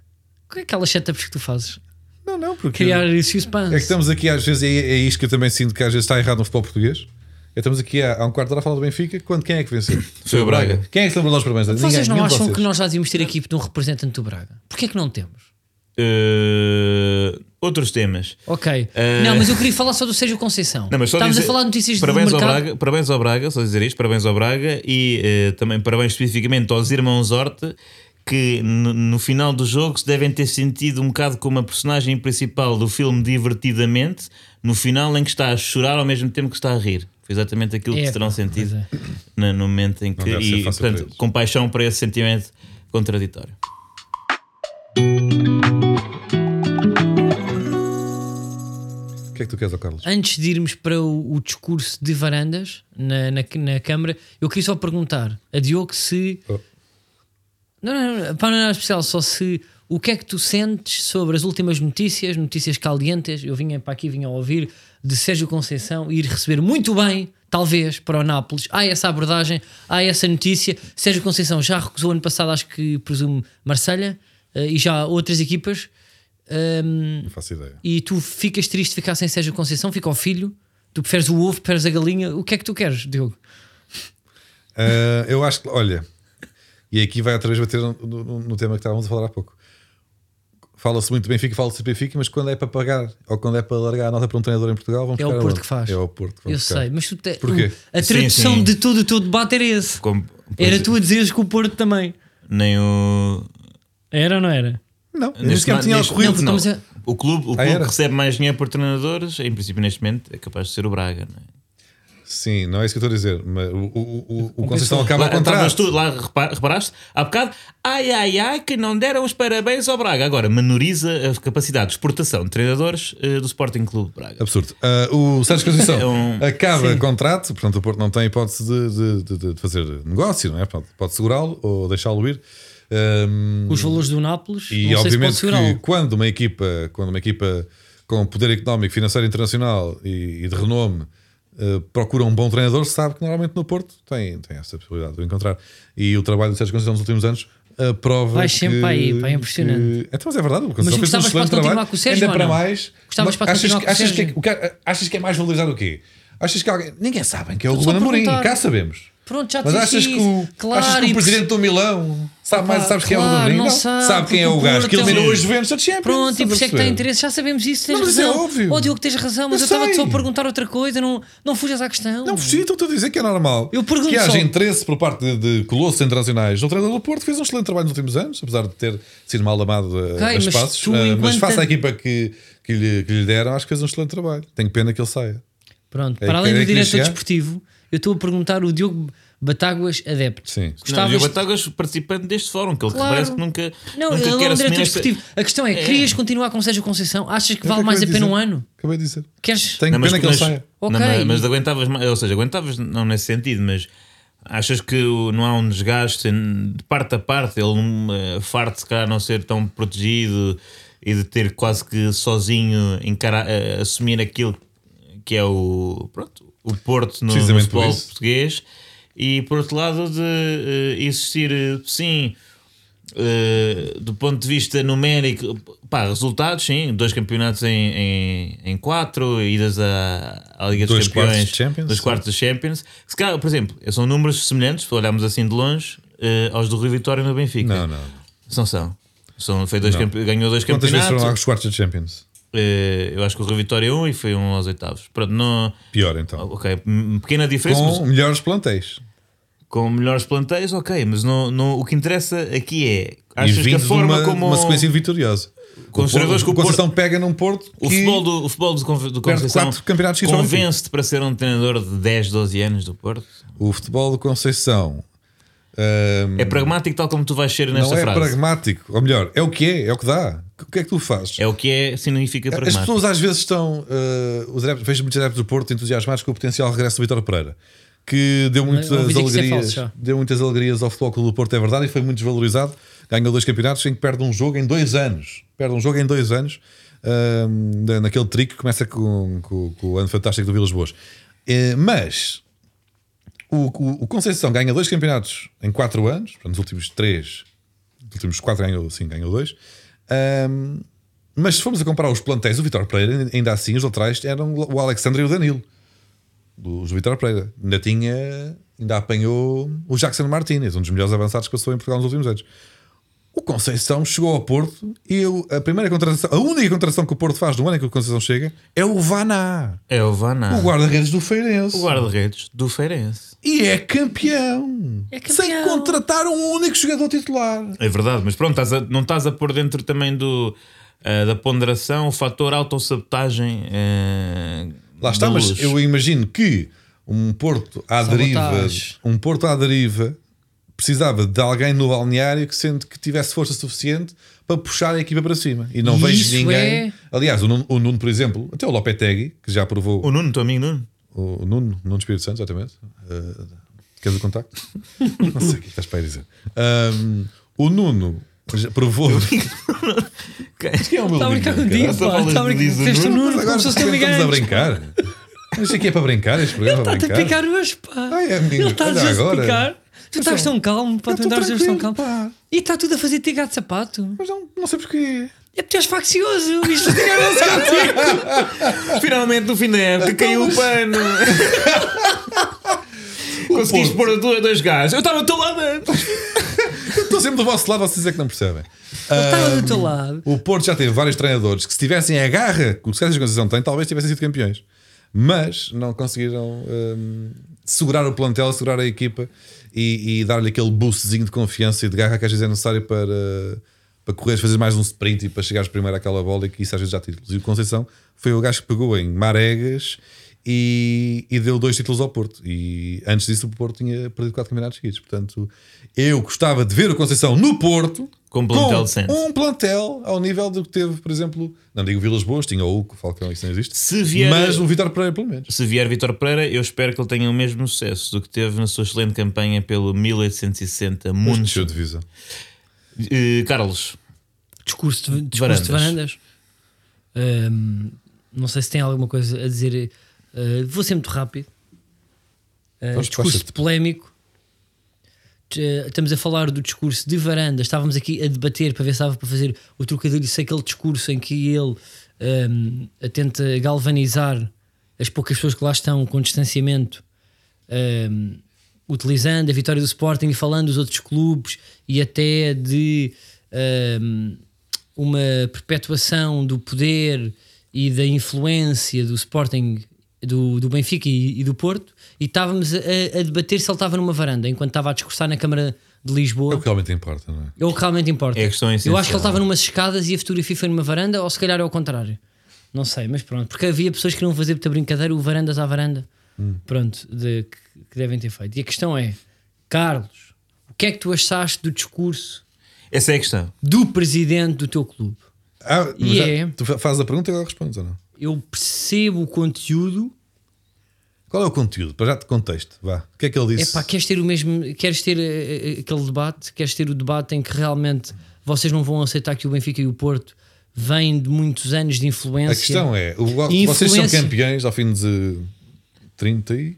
Speaker 3: Qual é aquelas setups que tu fazes?
Speaker 2: Não, não, porque.
Speaker 3: Criar suspense.
Speaker 2: É que estamos aqui às vezes, é, é isto que eu também sinto que às vezes está errado no futebol português. É, Estamos aqui há, há um quarto de hora a falar do Benfica. Quando, quem é que venceu?
Speaker 1: Foi o Braga.
Speaker 2: Quem é que se lembrou dos parabéns?
Speaker 3: Vocês
Speaker 2: Ninguém,
Speaker 3: não acham
Speaker 2: vocês.
Speaker 3: que nós já devíamos ter aqui de um representante do Braga? Porquê que não temos?
Speaker 1: Uh, outros temas.
Speaker 3: Ok.
Speaker 1: Eh,
Speaker 3: Não, mas eu queria falar só do Sérgio Conceição.
Speaker 1: Não, mas só
Speaker 3: Estávamos
Speaker 1: dizer-
Speaker 3: a falar de notícias
Speaker 1: parabéns
Speaker 3: do
Speaker 1: ao
Speaker 3: mercado.
Speaker 1: Braga, parabéns ao Braga, só dizer isto, parabéns ao Braga e eh, também parabéns especificamente aos irmãos Horta que no, no final do jogo se devem ter sentido um bocado como a personagem principal do filme Divertidamente, no final em que está a chorar ao mesmo tempo que está a rir. Foi exatamente aquilo que
Speaker 3: É,
Speaker 1: se terão
Speaker 3: pá,
Speaker 1: sentido
Speaker 3: é.
Speaker 1: na- no momento em que. E, portanto, compaixão para esse sentimento contraditório.
Speaker 2: É que tu queres, ó Carlos?
Speaker 3: Antes de irmos para o, o discurso de varandas na, na, na Câmara, eu queria só perguntar a Diogo se.
Speaker 2: Oh.
Speaker 3: Não, não, não, para não era especial, só se. O que é que tu sentes sobre as últimas notícias, notícias calientes? Eu vinha para aqui, vinha a ouvir de Sérgio Conceição ir receber muito bem, talvez, para o Nápoles. Há essa abordagem, há essa notícia. Sérgio Conceição já recusou ano passado, acho que presumo, Marselha eh, e já outras equipas. Ahm,
Speaker 2: Não faço ideia.
Speaker 3: e tu ficas triste de ficar sem Sérgio Conceição, fica o filho, tu preferes o ovo, preferes a galinha, o que é que tu queres, Diogo?
Speaker 2: Ah, eu acho que, olha, e aqui vai outra vez bater no, no- no tema que estávamos a falar há pouco. Fala-se muito de Benfica, fala-se de Benfica, mas quando é para pagar ou quando é para largar a nota para um treinador em Portugal, vamos
Speaker 3: É o Porto que faz.
Speaker 2: É o Porto. que
Speaker 3: Eu
Speaker 2: buscar.
Speaker 3: sei, mas tu te,
Speaker 2: Porquê?
Speaker 3: a
Speaker 1: Sim,
Speaker 3: tradução
Speaker 1: sim.
Speaker 3: de todo o teu debate era esse.
Speaker 1: Como-
Speaker 3: Era tu a dizeres que o Porto também.
Speaker 1: Nem o.
Speaker 3: Era ou não era?
Speaker 2: Não, nem
Speaker 1: Neste
Speaker 2: sequer me tinha
Speaker 1: neste-
Speaker 2: ocorrido.
Speaker 3: não,
Speaker 1: não. O clube, o
Speaker 2: Ah,
Speaker 1: clube que recebe mais dinheiro por treinadores, em princípio, neste momento, é capaz de ser o Braga. Não é?
Speaker 2: Sim, não é isso que eu estou a dizer. Mas o, o, o, o Conceição acaba
Speaker 1: Lá,
Speaker 2: ao contrato.
Speaker 1: tu lá, repa- reparaste? Há bocado, ai ai ai, que não deram os parabéns ao Braga. Agora, menoriza a capacidade de exportação de treinadores eh, do Sporting Clube Braga.
Speaker 2: Absurdo. Ah, o Sérgio Conceição
Speaker 1: É um-
Speaker 2: acaba o contrato, portanto o Porto não tem hipótese de, de- de- de fazer negócio, não é? Pode, pode segurá-lo ou deixá-lo ir. Ahm,
Speaker 3: Os valores do Nápoles,
Speaker 2: e
Speaker 3: não sei se
Speaker 2: obviamente que quando uma equipa, quando uma equipa com poder económico, financeiro internacional e, e de renome eh, procura um bom treinador, sabe que normalmente no Porto tem, tem essa possibilidade de o encontrar. E o trabalho do Sérgio Conceição nos últimos anos eh, prova.
Speaker 3: Vais sempre
Speaker 2: que,
Speaker 3: para aí, pá, é impressionante.
Speaker 2: que- Então, mas é verdade, o Conceição
Speaker 3: Mas
Speaker 2: fez um
Speaker 3: gostavas
Speaker 2: excelente trabalho.
Speaker 3: com o Sérgio
Speaker 2: Ainda para mais.
Speaker 3: Gostavas para
Speaker 2: achas, que- achas, que, é- que- achas que é mais valorizado o quê? Achas que alguém. Ninguém sabe que é o Ruben
Speaker 3: a
Speaker 2: Amorim, cá sabemos.
Speaker 3: Pronto, já
Speaker 2: Mas achas que, o.
Speaker 3: Claro,
Speaker 2: achas que o presidente do Milão sabe mais,
Speaker 3: Pá,
Speaker 2: sabes quem é o Ruben Amorim?
Speaker 3: não sabe,
Speaker 2: quem é o gajo que
Speaker 3: é
Speaker 2: eliminou os Juventus da Champions.
Speaker 3: Pronto, e por isso
Speaker 2: a
Speaker 3: é que
Speaker 2: perceber?
Speaker 3: interesse, já sabemos isso, tens
Speaker 2: Não, mas é
Speaker 3: razão.
Speaker 2: óbvio.
Speaker 3: Oh, Diogo, tens razão, mas
Speaker 2: Eu
Speaker 3: estava só a perguntar outra coisa, não, não fujas à questão.
Speaker 2: Não, sim, estou a dizer que é normal
Speaker 3: Eu pergunto
Speaker 2: que haja interesse por parte de, de colossos internacionais. O treinador do Porto fez um excelente trabalho nos últimos anos, apesar de ter sido mal amado a,
Speaker 3: Ok,
Speaker 2: a
Speaker 3: mas
Speaker 2: espaços. ah, mas
Speaker 3: enquanto-
Speaker 2: face à equipa que, que, lhe, que lhe deram, acho que fez um excelente trabalho. Tenho pena que ele saia.
Speaker 3: Pronto,
Speaker 2: É
Speaker 3: para além
Speaker 2: é
Speaker 3: do diretor desportivo, eu estou a perguntar o Diogo Batáguas adepto.
Speaker 2: Sim.
Speaker 1: Não,
Speaker 3: Gostavas
Speaker 1: e o Batagas participante deste fórum, que ele
Speaker 3: Claro.
Speaker 1: parece que nunca,
Speaker 3: Não,
Speaker 1: nunca
Speaker 3: ele não
Speaker 1: quer
Speaker 3: é um
Speaker 1: esta...
Speaker 3: A questão é,
Speaker 1: É.
Speaker 3: querias continuar com Sérgio Conceição? Achas que
Speaker 2: É
Speaker 3: vale mais a pena um ano?
Speaker 2: Acabei de dizer.
Speaker 3: Queres?
Speaker 2: Tenho
Speaker 1: Não, mas,
Speaker 2: pena que ele saia.
Speaker 1: não,
Speaker 3: Ok.
Speaker 1: mas, mas aguentavas, mais- ou seja, aguentavas não nesse sentido, mas achas que não há um desgaste de parte a parte, ele não, eh, farto se calhar não ser tão protegido e de ter quase que sozinho encarar, eh, assumir aquilo que é o, pronto, o Porto no, no futebol português e por outro lado de eh, existir eh, sim eh, do ponto de vista numérico, pá, resultados, sim, dois campeonatos em, em, em quatro, idas à, à Liga
Speaker 2: Dois
Speaker 1: dos Campeões,
Speaker 2: quartos de Champions,
Speaker 1: dois quartos de Champions. Se calhar, por exemplo, são números semelhantes, se olharmos assim de longe, aos do Rui Vitória no Benfica.
Speaker 2: Não, não.
Speaker 1: São, são. são foi dois ganhou dois
Speaker 2: Quantas vezes
Speaker 1: campeonatos.
Speaker 2: foram aos quartos de Champions?
Speaker 1: Eu acho que o Rui Vitória um e foi um aos oitavos. Pronto, não,
Speaker 2: Pior então.
Speaker 1: ok, pequena diferença, mas
Speaker 2: Com melhores plantéis.
Speaker 1: Com melhores plantéis, ok, mas não, não, o que interessa aqui é. Achas que a forma
Speaker 2: uma,
Speaker 1: como.
Speaker 2: uma sequência vitoriosa.
Speaker 1: Com os jogadores que
Speaker 2: o
Speaker 1: o Porto-
Speaker 2: Conceição pega num Porto
Speaker 1: O futebol do, o futebol do, do Conceição convence-te para ser um treinador de 10, 12 anos do Porto?
Speaker 2: o futebol do Conceição hum,
Speaker 1: É pragmático, tal como tu vais ser
Speaker 2: não
Speaker 1: nesta
Speaker 2: é
Speaker 1: frase.
Speaker 2: pragmático. Ou melhor, é o que é, é o que dá. O que é que tu fazes?
Speaker 1: É o que é, significa
Speaker 2: As
Speaker 1: pragmático.
Speaker 2: pessoas às vezes estão. uh, os adeptos, vejo muitos adeptos do Porto entusiasmados com o potencial regresso do Vitor Pereira, que deu muitas
Speaker 3: é
Speaker 2: alegrias.
Speaker 3: falso
Speaker 2: deu muitas alegrias ao Futebol Clube do Porto, é verdade, e foi muito desvalorizado. Ganhou dois campeonatos em que perde um jogo em dois anos. Perde um jogo em dois anos, na- naquele trick que começa com, com- com o ano fantástico do Vilas Boas. Eh, mas o, o- o Conceição ganha dois campeonatos em quatro anos, nos últimos três, nos últimos quatro ganhou, sim, ganhou dois. Ahm, mas se formos a comparar os plantéis, o Vitor Pereira, ainda assim, os laterais eram o Alexandre e o Danilo, dos Vitor Pereira. Ainda tinha, ainda apanhou o Jackson Martínez, um dos melhores avançados que passou em Portugal nos últimos anos. O Conceição chegou ao Porto e eu- a primeira contratação, a única contratação que o Porto faz no ano em que o Conceição chega é o Vaná,
Speaker 1: É o Vaná.
Speaker 2: o guarda-redes do Feirense.
Speaker 1: O guarda-redes do Feirense.
Speaker 2: E é campeão.
Speaker 3: É campeão.
Speaker 2: Sem contratar um único jogador titular.
Speaker 1: É verdade, mas pronto, estás a- não estás a pôr dentro também do, ah, da ponderação o fator autossabotagem. ah,
Speaker 2: Lá está, mas
Speaker 1: luz.
Speaker 2: eu imagino que um Porto à deriva, um Porto à deriva precisava de alguém no balneário que sente que tivesse força suficiente para puxar a equipa para cima. E não
Speaker 3: E
Speaker 2: vejo ninguém.
Speaker 3: é-
Speaker 2: Aliás, o Nuno, o Nuno, por exemplo, até o Lopetegui, que já provou
Speaker 1: O Nuno, teu amigo Nuno.
Speaker 2: o Nuno, Nuno Espírito Santo, exatamente. Uh, queres o contacto? não sei o que estás para aí dizer. Um, o Nuno já provou. Quem é o meu
Speaker 3: Está a brincar contigo, pá. Está a brincar
Speaker 1: diz o
Speaker 3: Fizeste o
Speaker 1: Nuno,
Speaker 3: Nuno
Speaker 2: Mas
Speaker 3: como se fosse teu
Speaker 2: agora estamos a brincar. Mas isto aqui é para brincar, este programa é para
Speaker 3: Está-te a
Speaker 2: brincar.
Speaker 3: picar hoje, pá.
Speaker 2: Ai, é, menino,
Speaker 3: Ele está a justificar. Tu estás tão calmo, pá. Tu andares tão calmo.
Speaker 2: pá.
Speaker 3: E está tudo a fazer tigar de sapato.
Speaker 2: Mas não, não sei porquê.
Speaker 3: É porque tu és faccioso. Isto tiraram-se contigo.
Speaker 1: Finalmente, no fim da época,
Speaker 2: Então,
Speaker 1: caiu o pano. Conseguiste pôr dois, gajos. Eu estava ao teu lado antes.
Speaker 2: Eu Estou sempre do vosso lado, vocês é que não percebem.
Speaker 3: Ele estava do teu lado.
Speaker 2: O Porto já teve vários treinadores que, se tivessem a garra que o Sérgio Conceição tem, talvez tivessem sido campeões. Mas não conseguiram hum, segurar o plantel, segurar a equipa e, e dar-lhe aquele boostzinho de confiança e de garra que às vezes é necessário para, para correr, fazer mais um sprint e para chegares primeiro àquela bola e que isso às vezes já títulos. E o Conceição foi o gajo que pegou em Maregas e, e deu dois títulos ao Porto. E antes disso, o Porto tinha perdido quatro campeonatos seguidos. Portanto, eu gostava de ver o Conceição no Porto
Speaker 1: Com um plantel decente.
Speaker 2: um plantel ao nível do que teve, por exemplo, não digo Vilas Boas, tinha o Hugo, o Falcão, isso não existe,
Speaker 1: Se vier-
Speaker 2: mas o Vitor Pereira, pelo menos.
Speaker 1: Se vier Vitor Pereira, eu espero que ele tenha o mesmo sucesso do que teve na sua excelente campanha pelo 1860
Speaker 2: Mas
Speaker 1: Mundos.
Speaker 2: desceu de.
Speaker 1: Eh, Carlos,
Speaker 3: Discurso de, discurso de varandas. Ahm, não sei se tem alguma coisa a dizer. Ah, vou ser muito rápido.
Speaker 2: Pois,
Speaker 3: discurso
Speaker 2: passa-te.
Speaker 3: polémico. Eh, Estamos a falar do discurso de varanda. Estávamos aqui a debater para ver se estava para fazer o trocadilho. Se aquele discurso em que ele ahm, a tenta galvanizar as poucas pessoas que lá estão com distanciamento, ahm, utilizando a vitória do Sporting e falando dos outros clubes e até de ahm, uma perpetuação do poder e da influência do Sporting, do, do Benfica e, e do Porto, e estávamos a, a debater se ele estava numa varanda enquanto estava a discursar na Câmara de
Speaker 2: É
Speaker 3: Lisboa.
Speaker 2: o que realmente importa, não é?
Speaker 3: É o que realmente importa.
Speaker 1: É a questão
Speaker 3: Eu acho que ele estava numas escadas e a fotografia foi numa varanda, ou se calhar é o contrário. Não sei, mas pronto. Porque havia pessoas que queriam fazer muita brincadeira, o varandas à varanda. Pronto, de- que, que devem ter feito. E a questão é, Carlos, o que é que tu achaste do discurso
Speaker 1: essa é a questão.
Speaker 3: do presidente do teu clube?
Speaker 2: Ah,
Speaker 3: E é.
Speaker 2: Tu fa- fazes a pergunta e agora respondes ou não?
Speaker 3: Eu percebo o conteúdo.
Speaker 2: Qual é o conteúdo? Para já te contexto, vá. O que é que ele
Speaker 3: É
Speaker 2: disse?
Speaker 3: pá, queres ter o mesmo. Queres ter eh, eh, aquele debate? Queres ter o debate em que realmente vocês não vão aceitar que o Benfica e o Porto vêm de muitos anos de influência?
Speaker 2: a questão é, o,
Speaker 3: E
Speaker 2: vocês são
Speaker 3: influência.
Speaker 2: campeões ao fim de 30 e...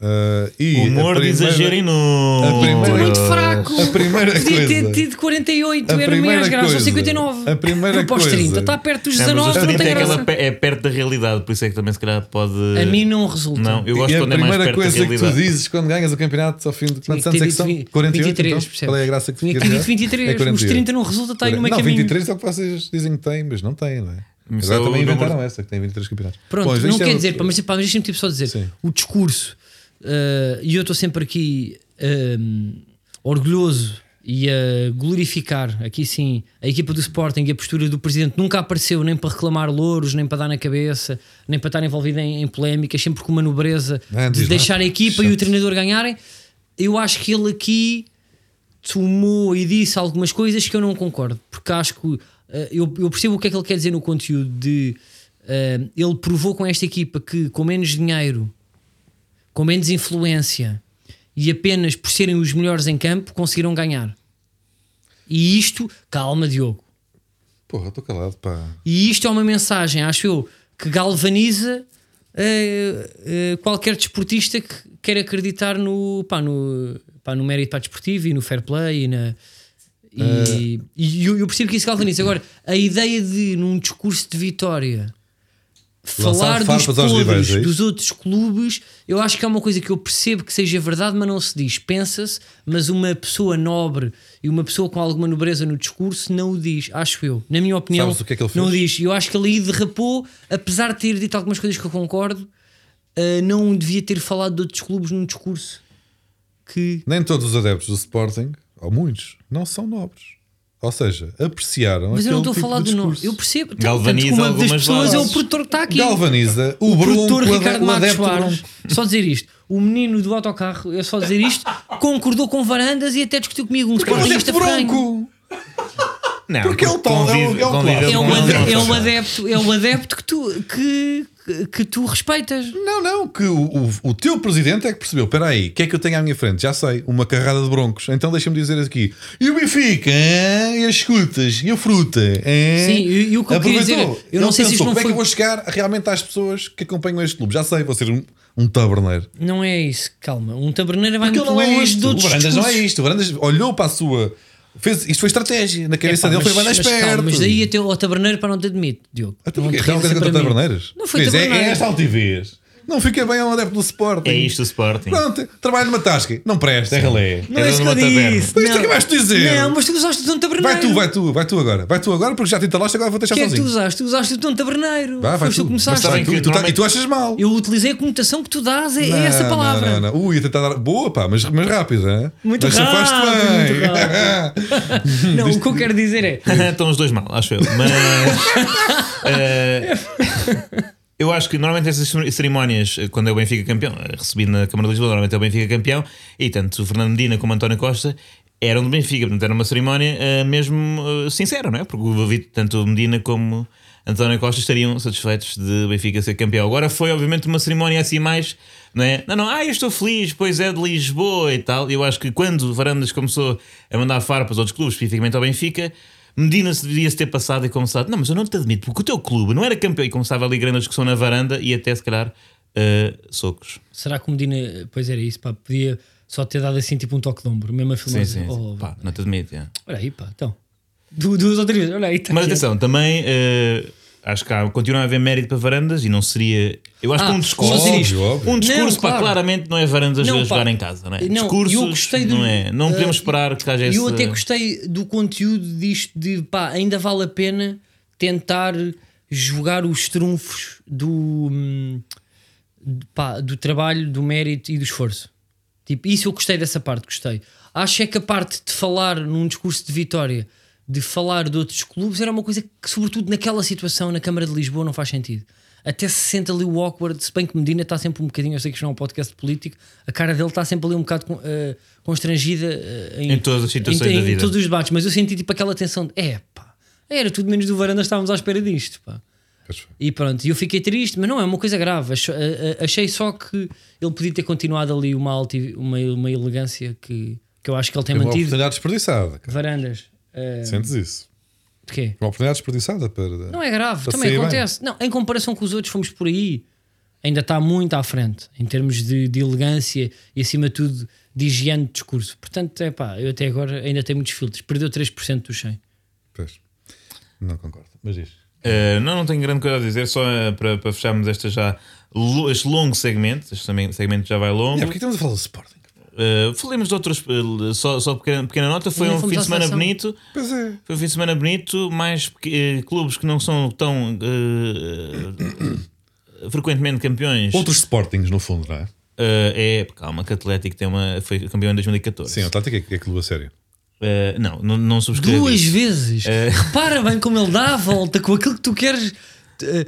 Speaker 2: ah, e
Speaker 1: Humor
Speaker 2: a
Speaker 1: de
Speaker 2: primeira-
Speaker 1: exagero e
Speaker 2: a primeira-
Speaker 3: Muito fraco.
Speaker 2: A primeira
Speaker 3: Podia ter
Speaker 2: coisa...
Speaker 3: tido 48,
Speaker 2: A
Speaker 3: era
Speaker 2: primeira
Speaker 3: mais graça, ou
Speaker 2: coisa-
Speaker 3: 59.
Speaker 2: a primeira
Speaker 3: Porque
Speaker 2: coisa-
Speaker 3: 30, está perto dos
Speaker 1: Não, mas
Speaker 3: 19,
Speaker 1: os
Speaker 3: não
Speaker 1: 30
Speaker 3: tem
Speaker 1: é,
Speaker 3: graça.
Speaker 1: é perto da realidade, por isso é que também se calhar pode.
Speaker 3: A mim não resulta.
Speaker 1: Não, eu gosto
Speaker 2: e a
Speaker 1: quando é mais
Speaker 2: primeira
Speaker 1: perto da
Speaker 2: coisa que tu
Speaker 1: realidade.
Speaker 2: dizes quando ganhas o campeonato ao fim de quantos anos
Speaker 3: ter
Speaker 2: é que são?
Speaker 3: dito
Speaker 2: 48
Speaker 3: 23,
Speaker 2: então? Qual é a graça que tu
Speaker 3: Tinha que
Speaker 2: queres
Speaker 3: ter
Speaker 2: dar?
Speaker 3: dito 23,
Speaker 2: É
Speaker 3: os
Speaker 2: 48.
Speaker 3: 30 não resulta, está aí no meio
Speaker 2: Não,
Speaker 3: caminho.
Speaker 2: 23 é o que vocês dizem que têm, mas não têm, não é?
Speaker 1: Mas
Speaker 2: Agora
Speaker 1: é
Speaker 2: também
Speaker 1: número-
Speaker 2: inventaram essa, que tem 23 campeonatos.
Speaker 3: Pronto, não
Speaker 2: é
Speaker 3: quer dizer, pá, mas, pá, mas deixa-me tipo só dizer:
Speaker 2: Sim.
Speaker 3: o discurso, eh, e eu estou sempre aqui hum, orgulhoso e a glorificar, aqui sim, a equipa do Sporting e a postura do presidente. Nunca apareceu nem para reclamar louros, nem para dar na cabeça, nem para estar envolvido em, em polémicas, sempre com uma nobreza
Speaker 2: Ah,
Speaker 3: de deixar a equipa e o treinador ganharem. Eu acho que ele aqui tomou e disse algumas coisas que eu não concordo, porque acho que eh, eu, eu percebo o que é que ele quer dizer no conteúdo de eh, ele provou com esta equipa que com menos dinheiro, com menos influência e apenas por serem os melhores em campo conseguiram ganhar. E isto, calma, Diogo.
Speaker 2: Porra, estou calado, pá.
Speaker 3: E isto é uma mensagem, acho eu, que galvaniza eh, eh, qualquer desportista que quer acreditar no, pá, no, pá, no mérito pá, desportivo e no fair play e na. E, e eu, eu percebo que isso galvaniza. Agora, a ideia de, num discurso de vitória, falar dos podres
Speaker 2: é
Speaker 3: dos outros clubes, eu acho que é uma coisa que eu percebo que seja verdade, mas não se diz. Pensa-se, mas uma pessoa nobre e uma pessoa com alguma nobreza no discurso não o diz, acho eu. Na minha opinião,
Speaker 2: Sabes o que é que ele
Speaker 3: não o
Speaker 2: fez?
Speaker 3: diz. E eu acho que ele aí derrapou, apesar de ter dito algumas coisas que eu concordo, ah, não devia ter falado de outros clubes num discurso que.
Speaker 2: Nem todos os adeptos do Sporting, ou muitos, não são nobres. Ou seja, apreciaram
Speaker 3: Mas eu não estou a
Speaker 2: tipo
Speaker 3: falar
Speaker 2: de
Speaker 3: do nome. Eu percebo.
Speaker 1: Galvaniza
Speaker 3: que uma das pessoas é o
Speaker 1: vozes.
Speaker 3: produtor que está aqui.
Speaker 2: Galvaniza o,
Speaker 3: O produtor
Speaker 2: Bronco,
Speaker 3: Ricardo
Speaker 2: o
Speaker 3: Matos
Speaker 2: adepto
Speaker 3: Soares, só dizer isto: o menino do autocarro, é só dizer isto, concordou com varandas e até discutiu comigo. Um
Speaker 2: Porque é o
Speaker 3: sportingista.
Speaker 2: Bronco.
Speaker 1: Não,
Speaker 2: Porque é o tal, é o-
Speaker 1: convive-
Speaker 2: é o.
Speaker 3: É o,
Speaker 1: ele,
Speaker 3: é o
Speaker 1: mal.
Speaker 3: adepto, é o adepto que tu, que, que, que tu respeitas.
Speaker 2: Não, não, que o, o, o teu presidente é que percebeu. Espera aí, o que é que eu tenho à minha frente? Já sei, uma carrada de broncos. Então deixa-me dizer aqui. E o Benfica? hein? E as escutas? E a fruta? hein?
Speaker 3: Sim, e- e o que eu queria dizer, eu não sei se isto
Speaker 2: pensou,
Speaker 3: não
Speaker 2: como é que eu vou chegar realmente às pessoas que acompanham este clube? Já sei, vou ser um, um taberneiro.
Speaker 3: Não é isso, calma. Um taberneiro vai
Speaker 2: Porque
Speaker 3: muito
Speaker 2: não é
Speaker 3: longe
Speaker 2: isto.
Speaker 3: de
Speaker 2: O Varandas não é isto. O Varandas olhou para a sua. Fez, isto foi estratégia. Na cabeça
Speaker 3: Epá,
Speaker 2: dele foi mais
Speaker 3: mas, calma,
Speaker 2: perto.
Speaker 3: mas daí até o taberneiro para não te admito, Diogo.
Speaker 2: Então,
Speaker 3: Não te
Speaker 2: Então,
Speaker 3: rias
Speaker 2: quer dizer
Speaker 3: para
Speaker 2: que eu
Speaker 3: mim.
Speaker 2: taberneiras?
Speaker 3: Não foi
Speaker 2: Pois é,
Speaker 3: taberneiro.
Speaker 2: é esta altivez. Não fica bem a um adepto do Sporting.
Speaker 1: É isto o Sporting.
Speaker 2: Pronto, trabalho numa tasca. Não presta, é ralé.
Speaker 3: Não é isso que eu disse.
Speaker 2: Mas isto
Speaker 3: não.
Speaker 2: é que vais dizer?
Speaker 3: Não, mas tu usaste o tom taberneiro.
Speaker 2: Vai tu, vai tu, vai tu agora. Vai tu agora, porque já te entalaste, agora vou
Speaker 3: O
Speaker 2: deixar
Speaker 3: que é que tu
Speaker 2: sozinho.
Speaker 3: usaste? Tu usaste o tom taberneiro.
Speaker 2: Vai, vai
Speaker 3: Foste tu
Speaker 2: Mas
Speaker 3: começaste.
Speaker 2: vai
Speaker 1: Sabem
Speaker 2: tu,
Speaker 1: que
Speaker 2: tu, tá- e tu achas mal.
Speaker 3: Eu utilizei a conotação que tu dás, é,
Speaker 2: Não,
Speaker 3: é essa
Speaker 2: não,
Speaker 3: palavra.
Speaker 2: Não, não, Ui, a tentar dar. Boa, pá, mas, mas rápido, hein?
Speaker 3: Muito
Speaker 2: mas
Speaker 3: rápido,
Speaker 2: bem.
Speaker 3: Não, o que eu quero dizer é.
Speaker 1: Estão os dois mal, acho eu. Mas eh, eu acho que normalmente essas cerimónias, eh, quando é o Benfica campeão, eh, recebido na Câmara de Lisboa, normalmente é o Benfica campeão, e tanto o Fernando Medina como António Costa eram do Benfica, portanto era uma cerimónia eh, mesmo eh, sincera, não é? Porque o David, tanto Medina como António Costa estariam satisfeitos de Benfica ser campeão. Agora foi, obviamente, uma cerimónia assim mais, não é? Não, não, ah, eu estou feliz, pois é de Lisboa e tal. Eu acho que quando Varandas começou a mandar farpas a outros clubes, especificamente ao Benfica, Medina se devia se ter passado e começado. Não, mas eu não te admito, porque o teu clube não era campeão e começava ali grande discussão na varanda e até se calhar eh, socos.
Speaker 3: Será que o Medina. Pois era isso, pá. Podia só ter dado assim tipo um toque de ombro, mesmo a filmar.
Speaker 1: Sim, sim.
Speaker 3: Oh,
Speaker 1: Pá, não te admito. yeah.
Speaker 3: Olha aí, pá. Então. Du- Duas ou três vezes. Olha aí. Tá
Speaker 1: Mas atenção, também eh, acho que há, continua a haver mérito para varandas e não seria. Eu acho
Speaker 3: Ah,
Speaker 1: que um discurso.
Speaker 2: Óbvio, óbvio.
Speaker 1: Um discurso,
Speaker 3: Não,
Speaker 1: pá,
Speaker 3: claro.
Speaker 1: claramente não é varandas
Speaker 3: Não,
Speaker 1: a
Speaker 3: pá.
Speaker 1: jogar em casa, não é?
Speaker 3: Não,
Speaker 1: Discursos,
Speaker 3: eu gostei do-
Speaker 1: não é? Não podemos
Speaker 3: eh,
Speaker 1: esperar que haja
Speaker 3: E
Speaker 1: esse.
Speaker 3: eu até gostei do conteúdo disto de pá, ainda vale a pena tentar jogar os trunfos do, hum, pá, do trabalho, do mérito e do esforço. Tipo, isso eu gostei dessa parte, gostei. Acho é que a parte de falar num discurso de vitória, de falar de outros clubes, era uma coisa que, sobretudo naquela situação, na Câmara de Lisboa, não faz sentido. Até se sente ali o awkward, se bem que Medina está sempre um bocadinho, eu sei que isto não é um podcast político, a cara dele está sempre ali um bocado eh, constrangida eh,
Speaker 1: Em todas as situações
Speaker 3: em,
Speaker 1: da
Speaker 3: em
Speaker 1: vida.
Speaker 3: todos os debates, mas eu senti tipo aquela tensão de é pá, era tudo menos do varanda, estávamos à espera disto, pá. E pronto, e eu fiquei triste, mas não é uma coisa grave. Achei só que ele podia ter continuado ali uma, alti, uma, uma elegância que, que eu acho que ele tem
Speaker 2: É uma
Speaker 3: mantido.
Speaker 2: oportunidade desperdiçada. cara.
Speaker 3: Varandas. Eh,
Speaker 2: Sentes isso?
Speaker 3: de quê?
Speaker 2: Uma oportunidade desperdiçada para.
Speaker 3: Não é grave, também
Speaker 2: sair bem.
Speaker 3: acontece. Não, em comparação com os outros, fomos por aí. Ainda está muito à frente em termos de, de elegância e, acima de tudo, de higiene de discurso. Portanto, é pá, eu até agora ainda tenho muitos filtros. Perdeu 3% dos 100.
Speaker 2: Pois. Não concordo. Mas diz.
Speaker 1: Uh, não, não tenho grande coisa a dizer, só uh, para, para fecharmos esta já, este longo segmento. Este também- segmento já vai longo.
Speaker 2: É, porque estamos a falar do Sporting?
Speaker 1: Uh, falemos de outros, uh, só, só pequena, pequena nota. Foi um fim de semana
Speaker 3: seleção.
Speaker 1: bonito.
Speaker 2: Pois é.
Speaker 1: Foi um fim de semana bonito, mais eh, clubes que não são tão uh, uh, frequentemente campeões.
Speaker 2: Outros Sportings, no fundo, não é?
Speaker 1: Uh, é, calma, que o Atlético tem uma, foi campeão em 2014.
Speaker 2: Sim, o Atlético é, é clube a sério.
Speaker 1: Uh, não, não, não subscrevo.
Speaker 3: Duas
Speaker 1: isso.
Speaker 3: vezes. Repara bem como ele dá a volta com aquilo que tu queres. eh,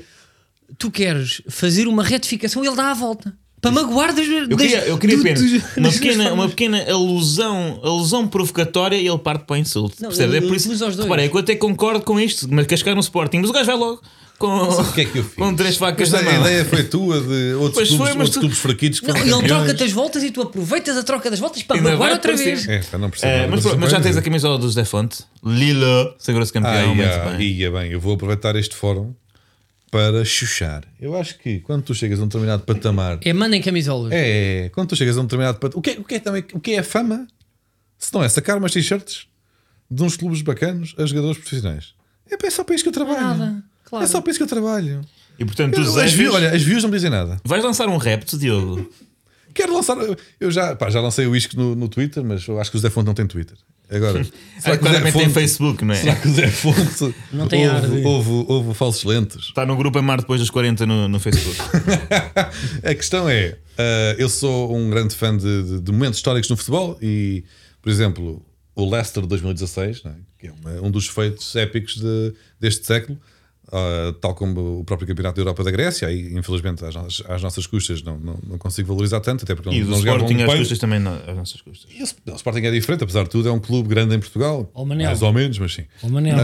Speaker 3: Tu queres fazer uma retificação, ele dá a volta. Para magoar das,
Speaker 1: Eu queria, eu queria
Speaker 3: do-
Speaker 1: apenas
Speaker 3: dos-
Speaker 1: uma pequena, uma pequena alusão, alusão provocatória e ele parte para o insulto.
Speaker 3: Não,
Speaker 1: percebes?
Speaker 3: ele
Speaker 1: é por isso repara, é que eu até concordo com isto, mas chegar no Sporting, mas o gajo vai logo com,
Speaker 2: O que é que eu fiz?
Speaker 1: com três facas
Speaker 2: Mas
Speaker 1: na
Speaker 2: a
Speaker 1: mão.
Speaker 2: ideia foi tua de outros,
Speaker 1: Pois
Speaker 2: clubes,
Speaker 1: foi,
Speaker 2: outros
Speaker 1: tu-
Speaker 2: clubes fraquitos que
Speaker 3: Não,
Speaker 2: foram
Speaker 3: ele
Speaker 2: campeões.
Speaker 3: troca-te as voltas e tu aproveitas a troca das voltas para magoar outra vez.
Speaker 2: É, não percebo.
Speaker 1: Uh,
Speaker 2: nada,
Speaker 1: mas,
Speaker 2: não
Speaker 1: mas já tens a camisola do Zé Fonte, Lila, sagrou-se campeão.
Speaker 2: Ah,
Speaker 1: muito
Speaker 2: ia,
Speaker 1: bem.
Speaker 2: ia bem, eu vou aproveitar este fórum para chuchar. Eu acho que quando tu chegas a um determinado patamar,
Speaker 3: É, mandem camisolas.
Speaker 2: é, quando tu chegas a um determinado patamar, o que é, o que é, também, o que é a fama? Se não é sacar umas t-shirts de uns clubes bacanos a jogadores profissionais. É, é só para isso que eu trabalho.
Speaker 3: Nada, claro.
Speaker 2: É só para isso que eu trabalho.
Speaker 1: E portanto, tu
Speaker 2: Eu- as, views, olha, as views não me dizem nada.
Speaker 1: vais lançar um repto, Diogo.
Speaker 2: Quero lançar. Eu já, pá, já lancei o isco no, no Twitter, mas eu acho que o Zé Fonte não tem Twitter. Agora,
Speaker 1: Ah, claramente tem Facebook, não é?
Speaker 2: Será que o Zé Fonte
Speaker 3: Não tem
Speaker 2: houve, houve, houve falsos lentes?
Speaker 1: Está no grupo Amar depois dos 40 no, no Facebook.
Speaker 2: A questão é: uh, eu sou um grande fã de, de- de momentos históricos no futebol e, por exemplo, o Leicester de 2016, não é? que é uma- um dos feitos épicos de- deste século, uh, tal como o próprio Campeonato da Europa da Grécia, aí infelizmente às, nossas- às nossas custas não, não, não consigo valorizar tanto, até porque
Speaker 1: E
Speaker 2: não, não jogavam
Speaker 1: Sporting
Speaker 2: um
Speaker 1: às custas também, não, às nossas custas.
Speaker 2: E o, o Sporting é diferente, apesar de tudo, é um clube grande em Portugal.
Speaker 3: Manel.
Speaker 2: mais ou menos, mas sim.
Speaker 3: Ó Manel,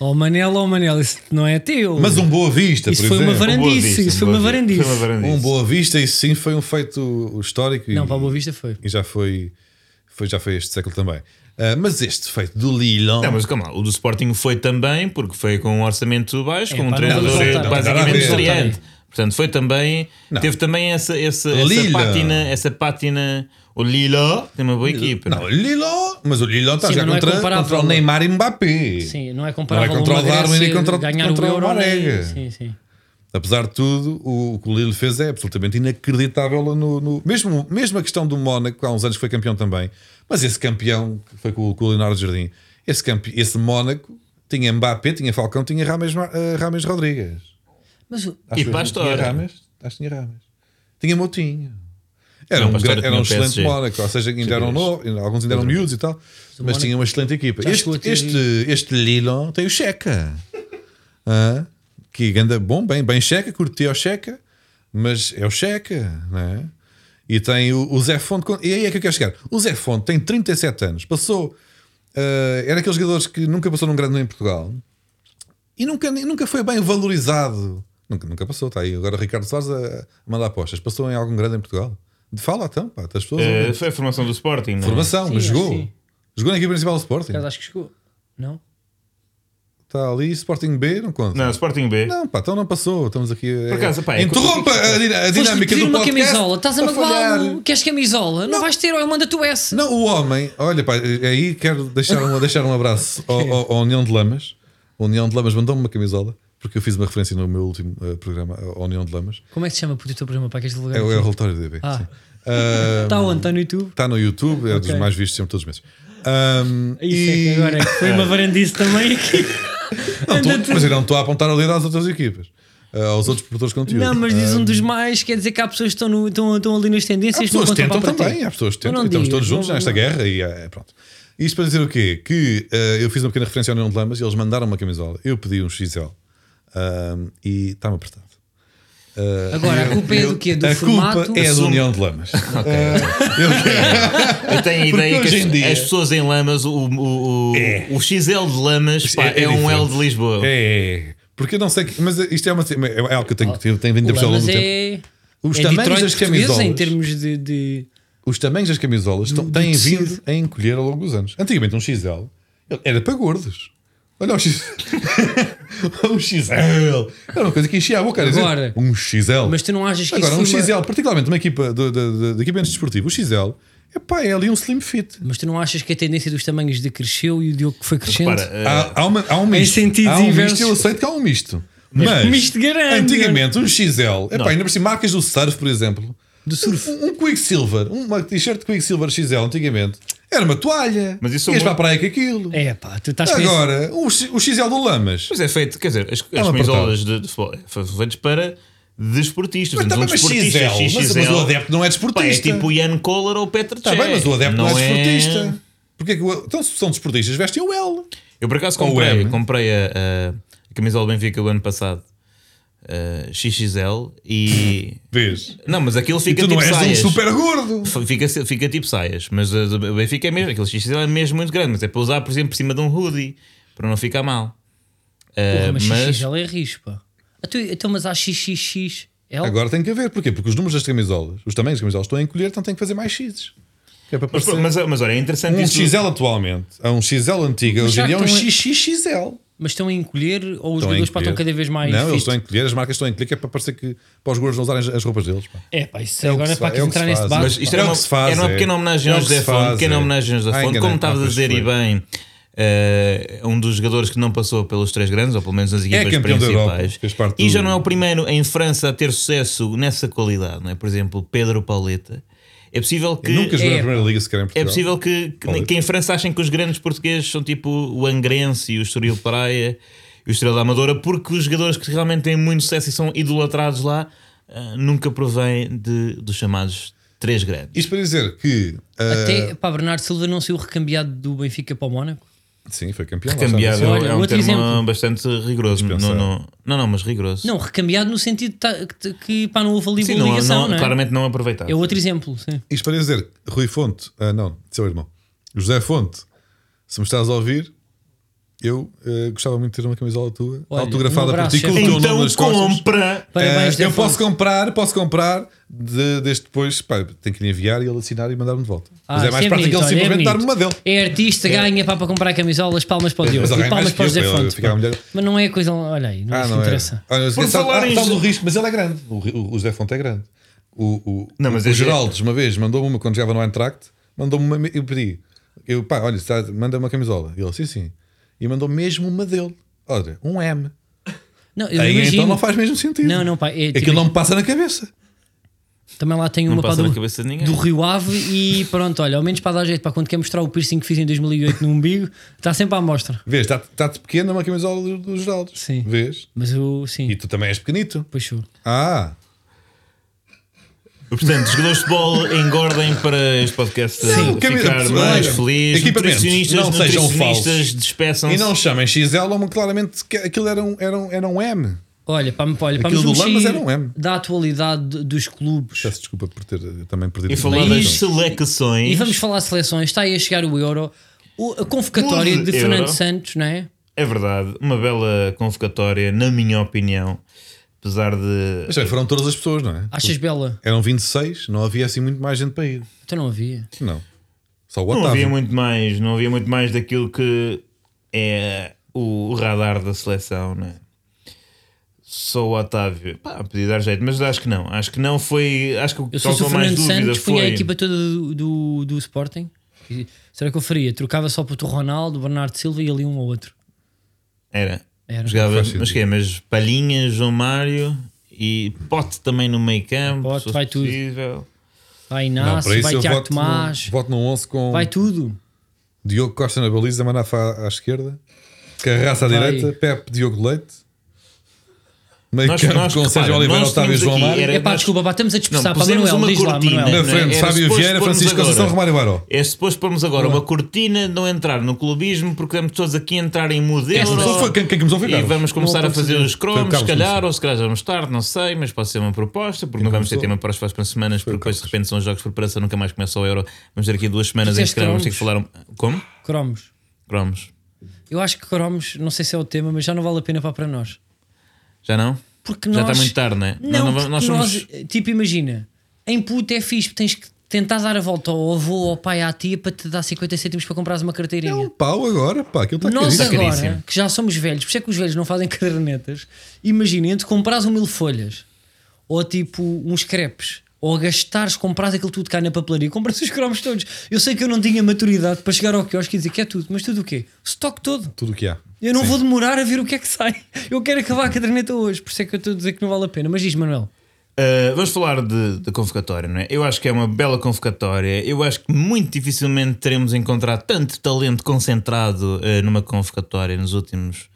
Speaker 3: ó Manel, ó Manel, isso não é teu.
Speaker 2: Mas um Boa Vista,
Speaker 3: Isso
Speaker 2: por
Speaker 3: foi uma
Speaker 2: exemplo.
Speaker 1: Boa
Speaker 3: Varandice,
Speaker 1: Vista,
Speaker 3: isso foi
Speaker 1: Boa
Speaker 3: uma
Speaker 1: Vista.
Speaker 3: varandice.
Speaker 1: Foi uma varandice.
Speaker 2: Um Boa Vista, isso sim foi um feito histórico.
Speaker 3: Não,
Speaker 2: e,
Speaker 3: para a Boa Vista foi.
Speaker 2: e já foi, foi, já foi este século também. Ah, mas este feito do Lille.
Speaker 1: Não, mas calma lá, o do Sporting foi também, porque foi com um orçamento baixo,
Speaker 3: É,
Speaker 1: com um treinador
Speaker 3: não, não, não,
Speaker 1: basicamente
Speaker 2: não, não,
Speaker 1: estreante. Portanto, foi também. Teve também essa, essa, essa pátina, essa pátina. O Lila tem uma boa equipa.
Speaker 2: Não, o Lille, mas o Lille está a
Speaker 3: Sim,
Speaker 2: jogar
Speaker 3: não é
Speaker 2: contra,
Speaker 3: comparável.
Speaker 2: contra o Neymar e Mbappé.
Speaker 3: Sim, não é
Speaker 2: Não é
Speaker 3: comparável
Speaker 2: contra o Darwin nem contra,
Speaker 3: ganhar
Speaker 2: contra
Speaker 3: o
Speaker 2: o
Speaker 3: Euro. nem-
Speaker 2: Marega.
Speaker 3: Sim, sim.
Speaker 2: Apesar de tudo, o, o que o Lille fez é absolutamente inacreditável. No, no- mesmo, mesmo a questão do Mónaco, há uns anos que foi campeão também, mas esse campeão, que foi com, o- com o Leonardo Jardim, esse, campe, esse Mónaco tinha Mbappé, tinha Falcão, tinha Rames, eh, Rames Rodrigues.
Speaker 3: Mas o-
Speaker 2: Acho
Speaker 1: E
Speaker 2: que
Speaker 1: a
Speaker 2: tinha
Speaker 1: história.
Speaker 2: Rames, acho que tinha Rames. Tinha Moutinho. Era
Speaker 1: Não,
Speaker 2: um,
Speaker 1: para a história
Speaker 2: gra- era um excelente. Mónaco, ou seja, ainda eram novos, alguns ainda eram miúdos e tal, mas tinha uma excelente equipa. Este, este, este Lille tem o Checa, Ah, que anda bom, bem, bem Checa, curtia o Checa, mas é o Checa, não é? E tem o, o Zé Fonte, e aí é que eu quero chegar. O Zé Fonte tem 37 anos, passou, ah, era aqueles jogadores que nunca passou num grande nome em Portugal e nunca, nunca foi bem valorizado. Nunca, nunca passou, está aí. Agora Ricardo Soares a, a mandar apostas. Passou em algum grande em Portugal? Fala então, pá, das pessoas.
Speaker 1: Eh, foi a formação do Sporting, não é?
Speaker 2: Formação,
Speaker 3: Sim,
Speaker 2: mas jogou.
Speaker 3: sim.
Speaker 2: Jogou na equipe principal do Sporting.
Speaker 3: por acaso acho que chegou. Não?
Speaker 2: Está ali, Sporting B, não conta.
Speaker 1: Não, Sporting B.
Speaker 2: Não, pá, então não passou. Estamos aqui. a-
Speaker 1: Por acaso, pá, é
Speaker 2: Interrompa a, dina- a dinâmica do
Speaker 3: uma
Speaker 2: podcast.
Speaker 3: camisola, estás a magoá-lo. Queres camisola? Não, vais ter, ou eu mando-te o S.
Speaker 2: Não, o homem, olha, pá, aí quero deixar um, deixar um abraço ao, ao- ao União de Lamas. O União de Lamas mandou-me uma camisola, porque eu fiz uma referência no meu último eh, programa ao União de Lamas.
Speaker 3: Como é que se chama o teu programa para que este lugar?
Speaker 2: É, o- é o relatório do DB.
Speaker 3: Ah.
Speaker 2: Ah,
Speaker 3: Está onde? Está no YouTube?
Speaker 2: Está no YouTube, é dos
Speaker 3: Ok.
Speaker 2: mais vistos sempre todos os meses. Ahm,
Speaker 3: Isso
Speaker 2: e-
Speaker 3: é que agora é que foi uma varandice também aqui.
Speaker 2: Não, tu- mas eu não estou a apontar dedo às outras equipas, ah, aos outros produtores de conteúdo.
Speaker 3: Não, mas diz um dos mais, quer dizer que há pessoas que estão, no- estão, estão ali nas
Speaker 2: Há
Speaker 3: tendências
Speaker 2: pessoas
Speaker 3: não
Speaker 2: que tentam também, há pessoas que tentam. e estamos todos juntos nesta guerra e é, pronto. Isto para dizer o quê? Que ah, eu fiz uma pequena referência ao União de Lamas e eles mandaram uma camisola. Eu pedi um XL e está-me apertado. Ah,
Speaker 3: Agora, a
Speaker 2: eu-
Speaker 3: culpa é
Speaker 2: eu-
Speaker 3: do quê? Do
Speaker 2: a
Speaker 3: formato?
Speaker 2: culpa é
Speaker 1: Assume-
Speaker 2: União de Lamas.
Speaker 1: Eu tenho a ideia que as,
Speaker 2: dia-
Speaker 1: as pessoas em Lamas, o, o, o, o XL de Lamas pá, é, um L de Lisboa.
Speaker 2: É, porque eu não sei, que- mas isto é, uma, é algo que eu tenho, tenho, tenho vindo a perceber ao longo do tempo.
Speaker 3: é,
Speaker 2: Os
Speaker 3: é
Speaker 2: tamanhos das camisolas.
Speaker 3: em termos de, de-
Speaker 2: Os tamanhos das camisolas estão-
Speaker 3: do
Speaker 2: têm
Speaker 3: tecido.
Speaker 2: vindo a encolher ao longo dos anos. Antigamente um XL era para gordos. Olha o XL. um XL. Era uma coisa que enchia a boca. era dizer,
Speaker 3: Agora-
Speaker 2: um XL.
Speaker 3: Mas tu não achas que
Speaker 2: Agora, um
Speaker 3: isso foi uma-
Speaker 2: XL, particularmente uma equipa de, de, de, de equipamentos desportivos, o XL, epá, é ali um slim fit.
Speaker 3: Mas tu não achas que a tendência dos tamanhos decresceu e o Diogo que foi crescendo?
Speaker 1: Repara, eh,
Speaker 2: Há, há, uma, há um misto.
Speaker 3: sentidos
Speaker 2: há um
Speaker 3: inversos.
Speaker 2: misto, eu aceito que há um misto. Mas,
Speaker 3: misto grande.
Speaker 2: antigamente, um XL, epá, ainda por cima, marcas do surf, por exemplo,
Speaker 3: Do surf.
Speaker 2: Um, um Quicksilver, uma t-shirt Quicksilver XL antigamente, era uma toalha.
Speaker 1: Mas isso
Speaker 2: Ias
Speaker 1: é
Speaker 2: para
Speaker 1: uma-
Speaker 2: a praia com aquilo.
Speaker 3: É pá, tu estás
Speaker 2: Agora, o, o XL do Lamas.
Speaker 1: Mas é feito, quer dizer, as,
Speaker 2: É
Speaker 1: as camisolas de, de futebol foram feitas para desportistas.
Speaker 2: Mas também,
Speaker 1: um
Speaker 2: mas
Speaker 1: desportista,
Speaker 2: XL, mas, mas o adepto não é
Speaker 1: Pá, é
Speaker 2: desportista.
Speaker 1: tipo o Ian Kohler ou o Petr
Speaker 2: Está
Speaker 1: Cech.
Speaker 2: bem, mas o adepto não, é
Speaker 1: é-
Speaker 2: desportista. Porque é que o- então, se são desportistas, vestem o L.
Speaker 1: Eu por acaso comprei, comprei a, a- a camisola do Benfica do ano passado, a XXL, e.
Speaker 2: Vês?
Speaker 1: Não, mas aquilo fica
Speaker 2: tu não
Speaker 1: tipo
Speaker 2: és
Speaker 1: saias.
Speaker 2: um super gordo.
Speaker 1: Fica, fica tipo saias, mas a do Benfica é mesmo, aquele XXL é mesmo muito grande, mas é para usar, por exemplo, por cima de um hoodie, para não ficar mal.
Speaker 3: Porra,
Speaker 1: Ah,
Speaker 3: mas,
Speaker 1: mas
Speaker 3: XXL é risco, pá. Então, então, mas há XXXL.
Speaker 2: Agora tem que haver. Porquê? Porque os números das camisolas, os tamanhos das camisolas estão a encolher, então tem que fazer mais X. Que é para
Speaker 1: mas, mas, mas olha, é interessante
Speaker 2: um
Speaker 1: isso.
Speaker 2: XL atualmente, a um XL antigo, hoje em dia é um XXXL.
Speaker 3: Mas estão a encolher ou os
Speaker 2: Estão a
Speaker 3: jogadores estão cada vez mais.
Speaker 2: Não, eles
Speaker 3: fit?
Speaker 2: estão a encolher, as marcas estão a encolher, que é para parecer que para os gordos não usarem as- as roupas deles. pá.
Speaker 3: É, pá, isso
Speaker 2: É
Speaker 3: agora é para que
Speaker 2: é
Speaker 3: entrar
Speaker 2: se
Speaker 3: nesse
Speaker 2: faz,
Speaker 3: debate.
Speaker 1: Mas isto
Speaker 2: É
Speaker 1: era
Speaker 2: o
Speaker 1: uma,
Speaker 2: se faz,
Speaker 1: era uma
Speaker 2: é.
Speaker 1: pequena homenagem
Speaker 2: É
Speaker 1: ao
Speaker 2: o que
Speaker 1: José
Speaker 2: se
Speaker 1: Fonte, pequena
Speaker 2: é.
Speaker 1: homenagem ao José
Speaker 2: Ah,
Speaker 1: Fonte. Como
Speaker 2: Ah,
Speaker 1: estavas a dizer, e bem, eh, um dos jogadores que não passou pelos três grandes, ou pelo menos nas equipas
Speaker 2: É da Europa,
Speaker 1: principais.
Speaker 2: parte
Speaker 1: e já não é o primeiro em França a ter sucesso nessa qualidade, não é? Por exemplo, Pedro Pauleta. É possível que.
Speaker 2: Nunca jogou
Speaker 3: é,
Speaker 2: na Primeira Liga sequer em Portugal.
Speaker 1: É possível que, que,
Speaker 2: Pauleta.
Speaker 1: que em França achem que os grandes portugueses são tipo o Angrense e o Estoril Praia e o Estrela da Amadora, porque os jogadores que realmente têm muito sucesso e são idolatrados lá ah, nunca provém de, dos chamados três grandes.
Speaker 2: Isto para dizer que. ah,
Speaker 3: Até para Bernardo Silva não saiu recambiado do Benfica para o Mónaco.
Speaker 2: Sim, foi campeão. lá está,
Speaker 1: Cambiado
Speaker 2: disse.
Speaker 3: Olha,
Speaker 1: é um
Speaker 3: outro
Speaker 1: termo
Speaker 3: exemplo.
Speaker 1: bastante rigoroso. Não, não, não, não, mas rigoroso.
Speaker 3: Não, recambiado no sentido de ta- que, que pá, não houve ali
Speaker 1: Sim,
Speaker 3: boa
Speaker 1: não,
Speaker 3: ligação,
Speaker 1: não,
Speaker 3: não é?
Speaker 1: claramente não aproveitado.
Speaker 3: É outro exemplo, sim.
Speaker 2: Isto para dizer, Rui Fonte, ah, não, seu irmão, José Fonte, se me estás a ouvir, eu eh, gostava muito de ter uma camisola tua,
Speaker 3: Olha,
Speaker 2: autografada
Speaker 3: um
Speaker 2: por ti, com o teu nome
Speaker 1: Então
Speaker 2: nas costas.
Speaker 1: compra.
Speaker 3: Zé
Speaker 2: eu posso comprar, posso comprar de, deste depois, pá, tenho que lhe enviar e ele assinar e mandar-me de volta. Mas
Speaker 3: Ah,
Speaker 2: é mais
Speaker 3: é
Speaker 2: prático ele
Speaker 3: olha, é
Speaker 2: simplesmente dar-me uma dele.
Speaker 3: É artista, ganha pá, para comprar camisolas, palmas para o Diogo
Speaker 2: Mas
Speaker 3: e
Speaker 2: ganha
Speaker 3: palmas para o José
Speaker 2: ele
Speaker 3: Fonte. Mas não é coisa. Olha aí, não,
Speaker 2: Ah,
Speaker 3: isso
Speaker 2: não é.
Speaker 3: interessa.
Speaker 2: Olha,
Speaker 1: Por falar em
Speaker 2: do risco, mas ele é grande. O, José Fonte é grande. O, o,
Speaker 1: Não, mas
Speaker 2: o
Speaker 1: é-
Speaker 2: Geraldes, uma vez, mandou-me uma quando jogava no Eintracht, mandou-me uma. Eu pedi, eu, pá, olha, manda uma camisola. E ele, sim, sim. E mandou mesmo uma dele. Olha, um M.
Speaker 3: Não, eu
Speaker 2: Aí
Speaker 3: imagino.
Speaker 2: então não faz mesmo sentido.
Speaker 3: Não, não, pá. É, tipo,
Speaker 2: Aquilo não me passa na cabeça.
Speaker 3: Também lá tem
Speaker 1: Não
Speaker 3: uma pá,
Speaker 1: passa na
Speaker 3: do,
Speaker 1: cabeça de ninguém.
Speaker 3: do Rio Ave e pronto, olha, ao menos para dar jeito, para quando quer mostrar o piercing que fiz em 2008 no umbigo, está sempre à mostra.
Speaker 2: Vês, está- está-te pequena uma camisola do, do Geraldes.
Speaker 3: Sim.
Speaker 2: Vês?
Speaker 3: Mas eu, sim,
Speaker 2: E tu também és pequenito.
Speaker 3: puxou.
Speaker 2: Ah,
Speaker 1: Portanto, os jogadores de futebol engordem para este podcast
Speaker 2: Não,
Speaker 1: ficar
Speaker 2: camisa-
Speaker 1: mais
Speaker 2: olha,
Speaker 1: feliz. Nutricionistas,
Speaker 2: não sejam
Speaker 1: nutricionistas
Speaker 2: falsos.
Speaker 1: despeçam-se.
Speaker 2: e não chamem XL, mas claramente que aquilo era um, era um, era um M.
Speaker 3: Olha, para, olha, para
Speaker 2: do Lamas era um M.
Speaker 3: da atualidade de- dos clubes
Speaker 2: Peço desculpa por ter eh, também perdido.
Speaker 1: E falar das seleções.
Speaker 3: e vamos falar de seleções. Está aí a chegar o Euro, O- a convocatória de Fernando
Speaker 1: Euro.
Speaker 3: Santos, não é?
Speaker 1: É verdade, uma bela convocatória, na minha opinião. Apesar de.
Speaker 2: Mas bem, foram todas as pessoas, não é?
Speaker 3: Achas bela?
Speaker 2: Eram 26, não havia assim muito mais gente para ir.
Speaker 3: Então não havia.
Speaker 2: Não. Só o
Speaker 1: Não
Speaker 2: Otávio.
Speaker 1: havia muito mais, não havia muito mais daquilo que é o radar da seleção, né? Só o Otávio. Pá, podia dar jeito, mas acho que não. Acho que não foi. Acho que o
Speaker 3: Eu
Speaker 1: que causou
Speaker 3: o
Speaker 1: mais
Speaker 3: Fernando
Speaker 1: dúvida
Speaker 3: Santos, punha a
Speaker 1: foi.
Speaker 3: equipa toda do, do, do Sporting. Será que eu faria? Trocava só para o Ronaldo, Bernardo Silva e ali um ou outro.
Speaker 1: Era.
Speaker 3: Era.
Speaker 1: Jogava, mas que é? Mas Palhinha, João Mário e Pote também no meio campo.
Speaker 3: Pote, vai tudo.
Speaker 1: possível.
Speaker 3: Vai
Speaker 2: Não,
Speaker 3: Inácio,
Speaker 2: isso
Speaker 3: vai Tiago
Speaker 2: voto,
Speaker 3: Tomás,
Speaker 2: no, voto no 11 com
Speaker 3: vai tudo.
Speaker 2: Diogo Costa na baliza, Manafá à esquerda, Carraça à
Speaker 3: Vai.
Speaker 2: direita, Pepe, Diogo Leite. Meio
Speaker 1: Nós-
Speaker 2: campo
Speaker 1: nós,
Speaker 2: com Sérgio Oliveira, Otávio e João Mário.
Speaker 1: era-
Speaker 3: É pá,
Speaker 1: nós-
Speaker 3: desculpa, pá, estamos a dispersar. Para Manuel,
Speaker 1: uma
Speaker 3: diz lá,
Speaker 1: cortina.
Speaker 3: Manuel.
Speaker 2: Na
Speaker 1: Não,
Speaker 2: frente,
Speaker 1: era
Speaker 2: Fábio Vieira, Francisco
Speaker 1: agora.
Speaker 2: Conceição, Romário Baró.
Speaker 1: É suposto pormos agora uma cortina, não entrar no clubismo, porque estamos todos aqui a entrar em modelo.
Speaker 2: Quem- quem começou foi
Speaker 1: E vamos começar a fazer os cromos, se calhar, ou se calhar já vamos tarde, não sei, mas pode ser uma proposta, porque não vamos ter tema para as próximas semanas, porque depois de repente são jogos de preparação, nunca mais começa o Euro. Vamos ter aqui duas semanas em que
Speaker 3: Disseste
Speaker 1: se calhar vamos ter que falar. Como?
Speaker 3: Cromos.
Speaker 1: Cromos.
Speaker 3: Eu acho que cromos, não sei se é o tema, mas já não vale a pena para nós.
Speaker 1: Já não?
Speaker 3: Porque
Speaker 1: Já
Speaker 3: nós,
Speaker 1: está muito tarde, não é?
Speaker 3: Não,
Speaker 1: Nós
Speaker 3: porque
Speaker 1: nós
Speaker 3: nós,
Speaker 1: somos.
Speaker 3: tipo, imagina, em puto é fixe, tens que tentar dar a volta ao avô ou ao pai à tia para te dar 50 cêntimos para comprares uma carteirinha.
Speaker 2: É um pau agora, pá, aquilo está
Speaker 3: Nós
Speaker 2: caríssimo.
Speaker 3: agora,
Speaker 1: caríssimo.
Speaker 3: que já somos velhos, por isso é que os velhos não fazem cadernetas, imaginem, entre comprares um mil folhas ou tipo uns crepes ou gastares, comprares aquilo tudo cá na papelaria, compras os cromos todos. Eu sei que eu não tinha maturidade para chegar ao quiosque e dizer que é tudo, mas tudo o quê? Stock todo.
Speaker 2: Tudo o que há.
Speaker 3: Eu não vou demorar a ver o que é que sai. Eu quero acabar a caderneta hoje, por isso é que eu estou a dizer que não vale a pena. Mas diz, Manuel.
Speaker 1: Uh, vamos falar de, de convocatória, não é? Eu acho que é uma bela convocatória. Eu acho que muito dificilmente teremos encontrado tanto talento concentrado uh, numa convocatória nos últimos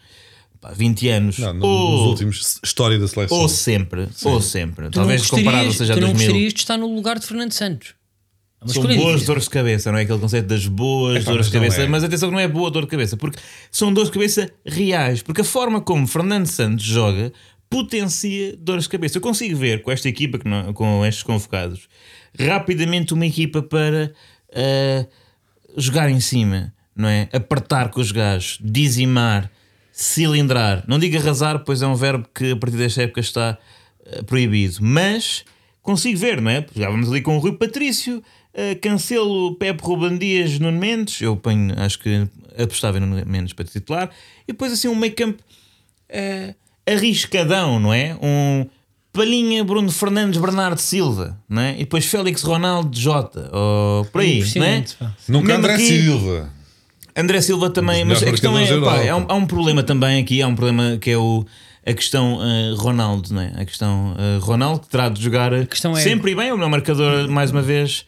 Speaker 1: pá, 20 anos.
Speaker 2: Não, no-
Speaker 1: ou,
Speaker 2: nos últimos história da seleção.
Speaker 1: ou sempre, ou sempre.
Speaker 3: Tu
Speaker 1: Talvez comparado seja a
Speaker 3: tu não
Speaker 1: 2000.
Speaker 3: gostarias de estar no lugar de Fernando Santos. É uma
Speaker 1: São boas dores de cabeça, não é aquele conceito das boas
Speaker 2: Epá,
Speaker 1: dores
Speaker 2: mas
Speaker 1: de cabeça.
Speaker 2: é.
Speaker 1: Mas atenção que não é boa dor de cabeça, porque são dores de cabeça reais. Porque a forma como Fernando Santos joga potencia dores de cabeça. Eu consigo ver com esta equipa, com estes convocados, rapidamente uma equipa para ah, jogar em cima, não é? Apertar com os gajos, dizimar, cilindrar. Não digo arrasar, pois é um verbo que a partir desta época está ah, proibido. Mas consigo ver, não é? Jogávamos ali com o Rui Patrício, ah, Cancelo, Pepe Ruben Dias, Nuno Mendes. Eu ponho, acho que apostava em Nuno Mendes para titular. E depois assim um meio campo eh, arriscadão, não é? Um Palhinha, Bruno Fernandes, Bernardo Silva, não é? E depois Félix Ronaldo Jota, ou por aí, não é?
Speaker 2: Nunca André
Speaker 1: aqui-
Speaker 2: Silva.
Speaker 1: André Silva também,
Speaker 2: Um
Speaker 1: mas a questão é, pá, há, um,
Speaker 2: Europa.
Speaker 1: há um problema também aqui, há um problema que é o, a questão eh, Ronaldo, não é? A questão eh, Ronaldo que terá de jogar
Speaker 3: questão é-
Speaker 1: sempre e bem, é o melhor marcador, mais uma vez,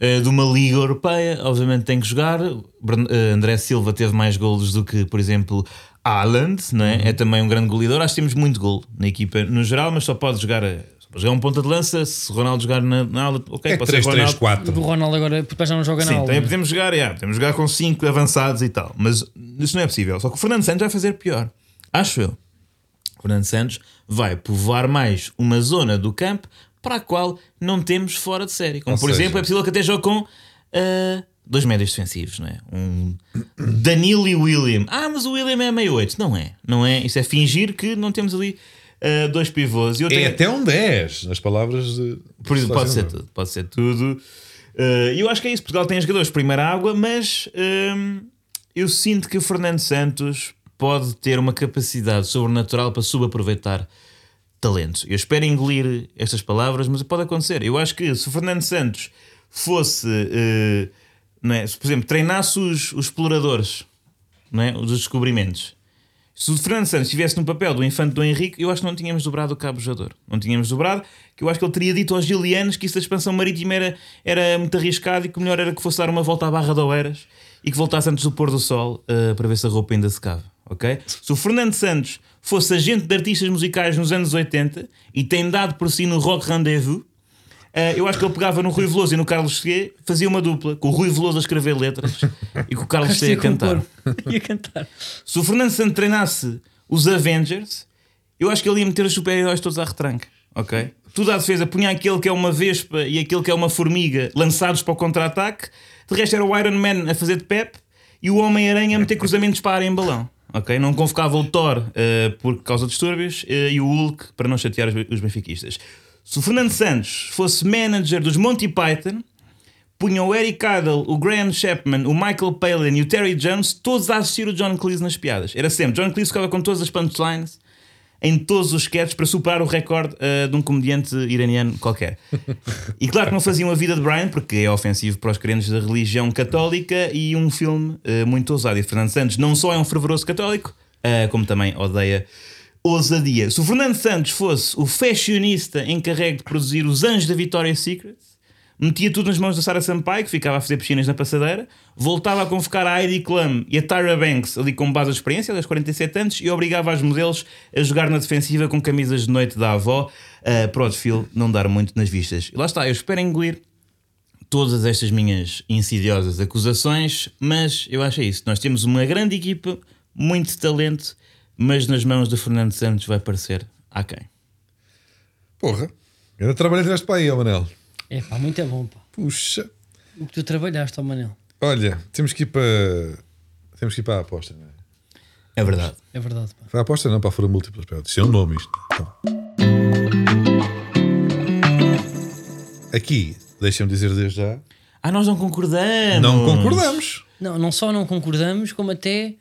Speaker 1: eh, de uma Liga Europeia, obviamente tem que jogar. André Silva teve mais golos do que, por exemplo, Haaland, não
Speaker 2: Uhum.
Speaker 1: é? É também um grande goleador. Acho que temos muito gol na equipa no geral, mas só pode jogar. Pode jogar um ponta de lança, se Ronaldo jogar na, na ala, ok,
Speaker 2: É
Speaker 1: pode ser Ronaldo.
Speaker 2: 3-3-4.
Speaker 3: O Ronaldo agora depois já não joga na
Speaker 1: Sim,
Speaker 3: aula.
Speaker 1: também
Speaker 3: né?
Speaker 1: podemos jogar, yeah, podemos jogar com 5 avançados e tal, mas isso não é possível. Só que o Fernando Santos vai fazer pior, acho eu. O Fernando Santos vai povoar mais uma zona do campo para a qual não temos fora de série. Como
Speaker 2: Ou
Speaker 1: por
Speaker 2: seja-
Speaker 1: exemplo, é possível que até jogue com ah, dois médios defensivos, não é? Um Danilo e William. Ah, mas o William é meio 8. Não é, não é. Isso é fingir que não temos ali ah, dois pivôs. E eu
Speaker 2: É
Speaker 1: tenho-
Speaker 2: até um 10, nas palavras de.
Speaker 1: por isso, pode ser tudo, pode ser tudo. E eu acho que é isso. Portugal tem jogadores de primeira água, mas hum, eu sinto que o Fernando Santos pode ter uma capacidade sobrenatural para subaproveitar talentos. Eu espero engolir estas palavras, mas pode acontecer. Eu acho que se o Fernando Santos fosse, eh, não é? se, por exemplo, treinasse os, os exploradores, não é? os descobrimentos. Se o Fernando Santos estivesse no papel do infante do Henrique, eu acho que não tínhamos dobrado o cabo jogador. Não tínhamos dobrado, que eu acho que ele teria dito aos gilianos que isso da expansão marítima era, era muito arriscado e que o melhor era que fosse dar uma volta à Barra de Oeiras e que voltasse antes do pôr do sol eh, para ver se a roupa ainda secava. ok? Se o Fernando Santos fosse agente de artistas musicais nos anos 80 e tem dado por si no Rock Rendezvous, eh, eu acho que ele pegava no Rui Veloso e no Carlos Cheguet, fazia uma dupla, com o Rui Veloso a escrever letras e com o Carlos Cheguet a cantar.
Speaker 3: Ia cantar.
Speaker 1: Se o Fernando Santos treinasse os Avengers, eu acho que ele ia meter os super-heróis todos à retranca, ok? Tudo à defesa, punha aquele que é uma vespa e aquele que é uma formiga lançados para o contra-ataque. De resto era o Iron Man a fazer de Pep e o Homem-Aranha a meter cruzamentos para a área em balão. ok? Não convocava o Thor eh, por causa de distúrbios eh, e o Hulk para não chatear os, os benfiquistas. Se o Fernando Santos fosse manager dos Monty Python, punham o Eric Idle, o Graham Chapman, o Michael Palin e o Terry Jones todos a assistir o John Cleese nas piadas. Era sempre, John Cleese ficava com todas as punchlines em todos os sketches para superar o recorde eh, de um comediante iraniano qualquer. E claro que não faziam a vida de Brian, porque é ofensivo para os crentes da religião católica e um filme eh, muito ousado. E Fernando Santos não só é um fervoroso católico, eh, como também odeia ousadia. Se o Fernando Santos fosse o fashionista encarregue de produzir os Anjos da Victoria's Secret, metia tudo nas mãos da Sara Sampaio, que ficava a fazer piscinas na passadeira, voltava a convocar a Heidi Klum e a Tyra Banks ali com base de experiência, das 47 anos, e obrigava as modelos a jogar na defensiva com camisas de noite da avó, eh, para o desfile não dar muito nas vistas. E lá está, eu espero engolir todas estas minhas insidiosas acusações, mas eu acho é isso. Nós temos uma grande equipa, muito talento, mas nas mãos do Fernando Santos vai parecer a quem?
Speaker 2: Porra, ainda trabalhei tiveste para aí, ó Manel.
Speaker 3: É pá, muito é bom, pá.
Speaker 2: Puxa.
Speaker 3: O que tu trabalhaste, ó Manel.
Speaker 2: Olha, temos que ir para. Temos que ir para a aposta, não é?
Speaker 1: É verdade.
Speaker 3: É verdade, pá.
Speaker 2: Para a aposta não, para a fora múltiplas. Isso é um nome isto. Então. Aqui, deixa-me dizer desde já,
Speaker 1: Ah, nós não concordamos.
Speaker 2: não concordamos.
Speaker 3: Não, não só não concordamos, como até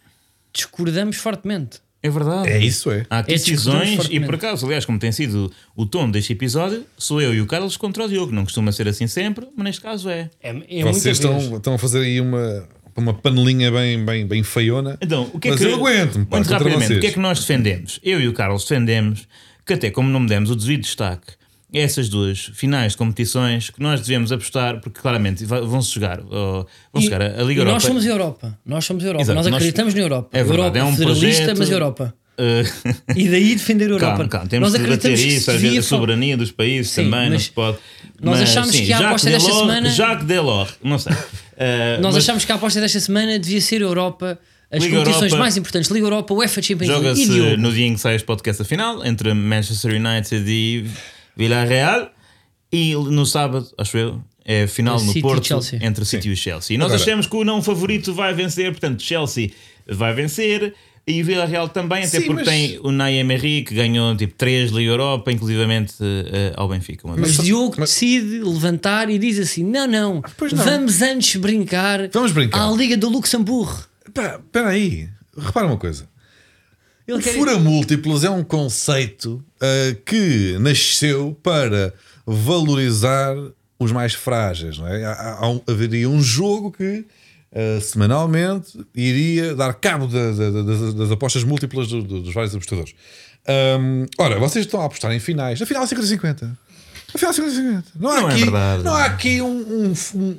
Speaker 3: discordamos fortemente.
Speaker 1: É verdade.
Speaker 2: É isso, é.
Speaker 1: Há aqui decisões, e por acaso, aliás, como tem sido o tom deste episódio, sou eu e o Carlos contra o Diogo. Não costuma ser assim sempre, mas neste caso é.
Speaker 3: É, é
Speaker 2: Vocês estão,
Speaker 3: vez.
Speaker 2: estão a fazer aí uma, uma panelinha bem, bem, bem feiona.
Speaker 1: Então, o que é
Speaker 2: Mas
Speaker 1: que.
Speaker 2: eu aguento-me, pá,
Speaker 1: Muito rapidamente,
Speaker 2: vocês.
Speaker 1: o que é que nós defendemos? Eu e o Carlos defendemos que, até como não me demos o devido destaque essas duas finais de competições, que nós devemos apostar, porque claramente vão-se jogar, oh, vão
Speaker 3: E-
Speaker 1: jogar a, Liga Europa.
Speaker 3: nós somos Europa. Nós somos Europa.
Speaker 1: Exato,
Speaker 3: nós
Speaker 1: nós-
Speaker 3: acreditamos na Europa.
Speaker 1: É verdade,
Speaker 3: Europa
Speaker 1: é um projeto-
Speaker 3: mas Europa.
Speaker 1: eh,
Speaker 3: E daí defender a Europa.
Speaker 1: Calma, calma, temos
Speaker 3: Nós
Speaker 1: de debater
Speaker 3: acreditamos que
Speaker 1: isso, às vezes a soberania dos países
Speaker 3: Sim,
Speaker 1: também, não se pode.
Speaker 3: nós
Speaker 1: Mas,
Speaker 3: achámos
Speaker 1: sim,
Speaker 3: que a aposta desta
Speaker 1: Delors-
Speaker 3: semana-
Speaker 1: Jacques Delors, não sei. Eh,
Speaker 3: Nós
Speaker 1: mas
Speaker 3: achamos que a aposta desta semana devia ser a Europa, as
Speaker 1: Liga
Speaker 3: competições
Speaker 1: Europa-
Speaker 3: mais importantes, Liga Europa, UEFA Champions League
Speaker 1: Joga-se no dia em que sai este podcast a final entre Manchester United e Villarreal e no sábado, acho eu, é a final
Speaker 3: City
Speaker 1: no
Speaker 3: e
Speaker 1: Porto
Speaker 3: Chelsea.
Speaker 1: entre City e o Chelsea. E nós
Speaker 2: Agora-
Speaker 1: achamos que o não favorito vai vencer, portanto, Chelsea vai vencer. E o Villarreal também, até
Speaker 2: Sim,
Speaker 1: porque
Speaker 2: mas-
Speaker 1: tem o Ney Emery que ganhou tipo 3 Liga Europa, inclusivamente eh, ao Benfica. Uma
Speaker 3: Mas. Diogo
Speaker 2: mas-
Speaker 3: decide levantar e diz assim: não, não,
Speaker 2: pois não.
Speaker 3: vamos antes brincar,
Speaker 2: Vamos brincar.
Speaker 3: à Liga do Luxemburgo.
Speaker 2: Espera aí, repara uma coisa.
Speaker 3: Ele
Speaker 2: O
Speaker 3: quer-
Speaker 2: fura múltiplos é um conceito ah, que nasceu para valorizar os mais frágeis. Não é? Há- há- um- haveria um jogo que ah, semanalmente iria dar cabo da- da- da- das, das apostas múltiplas do- do- dos vários apostadores. Ahm, ora, vocês estão a apostar em finais. Na final 50-50. Na final 50-50. Não há
Speaker 1: Não é
Speaker 2: aqui,
Speaker 1: verdade.
Speaker 2: Não há aqui um, um,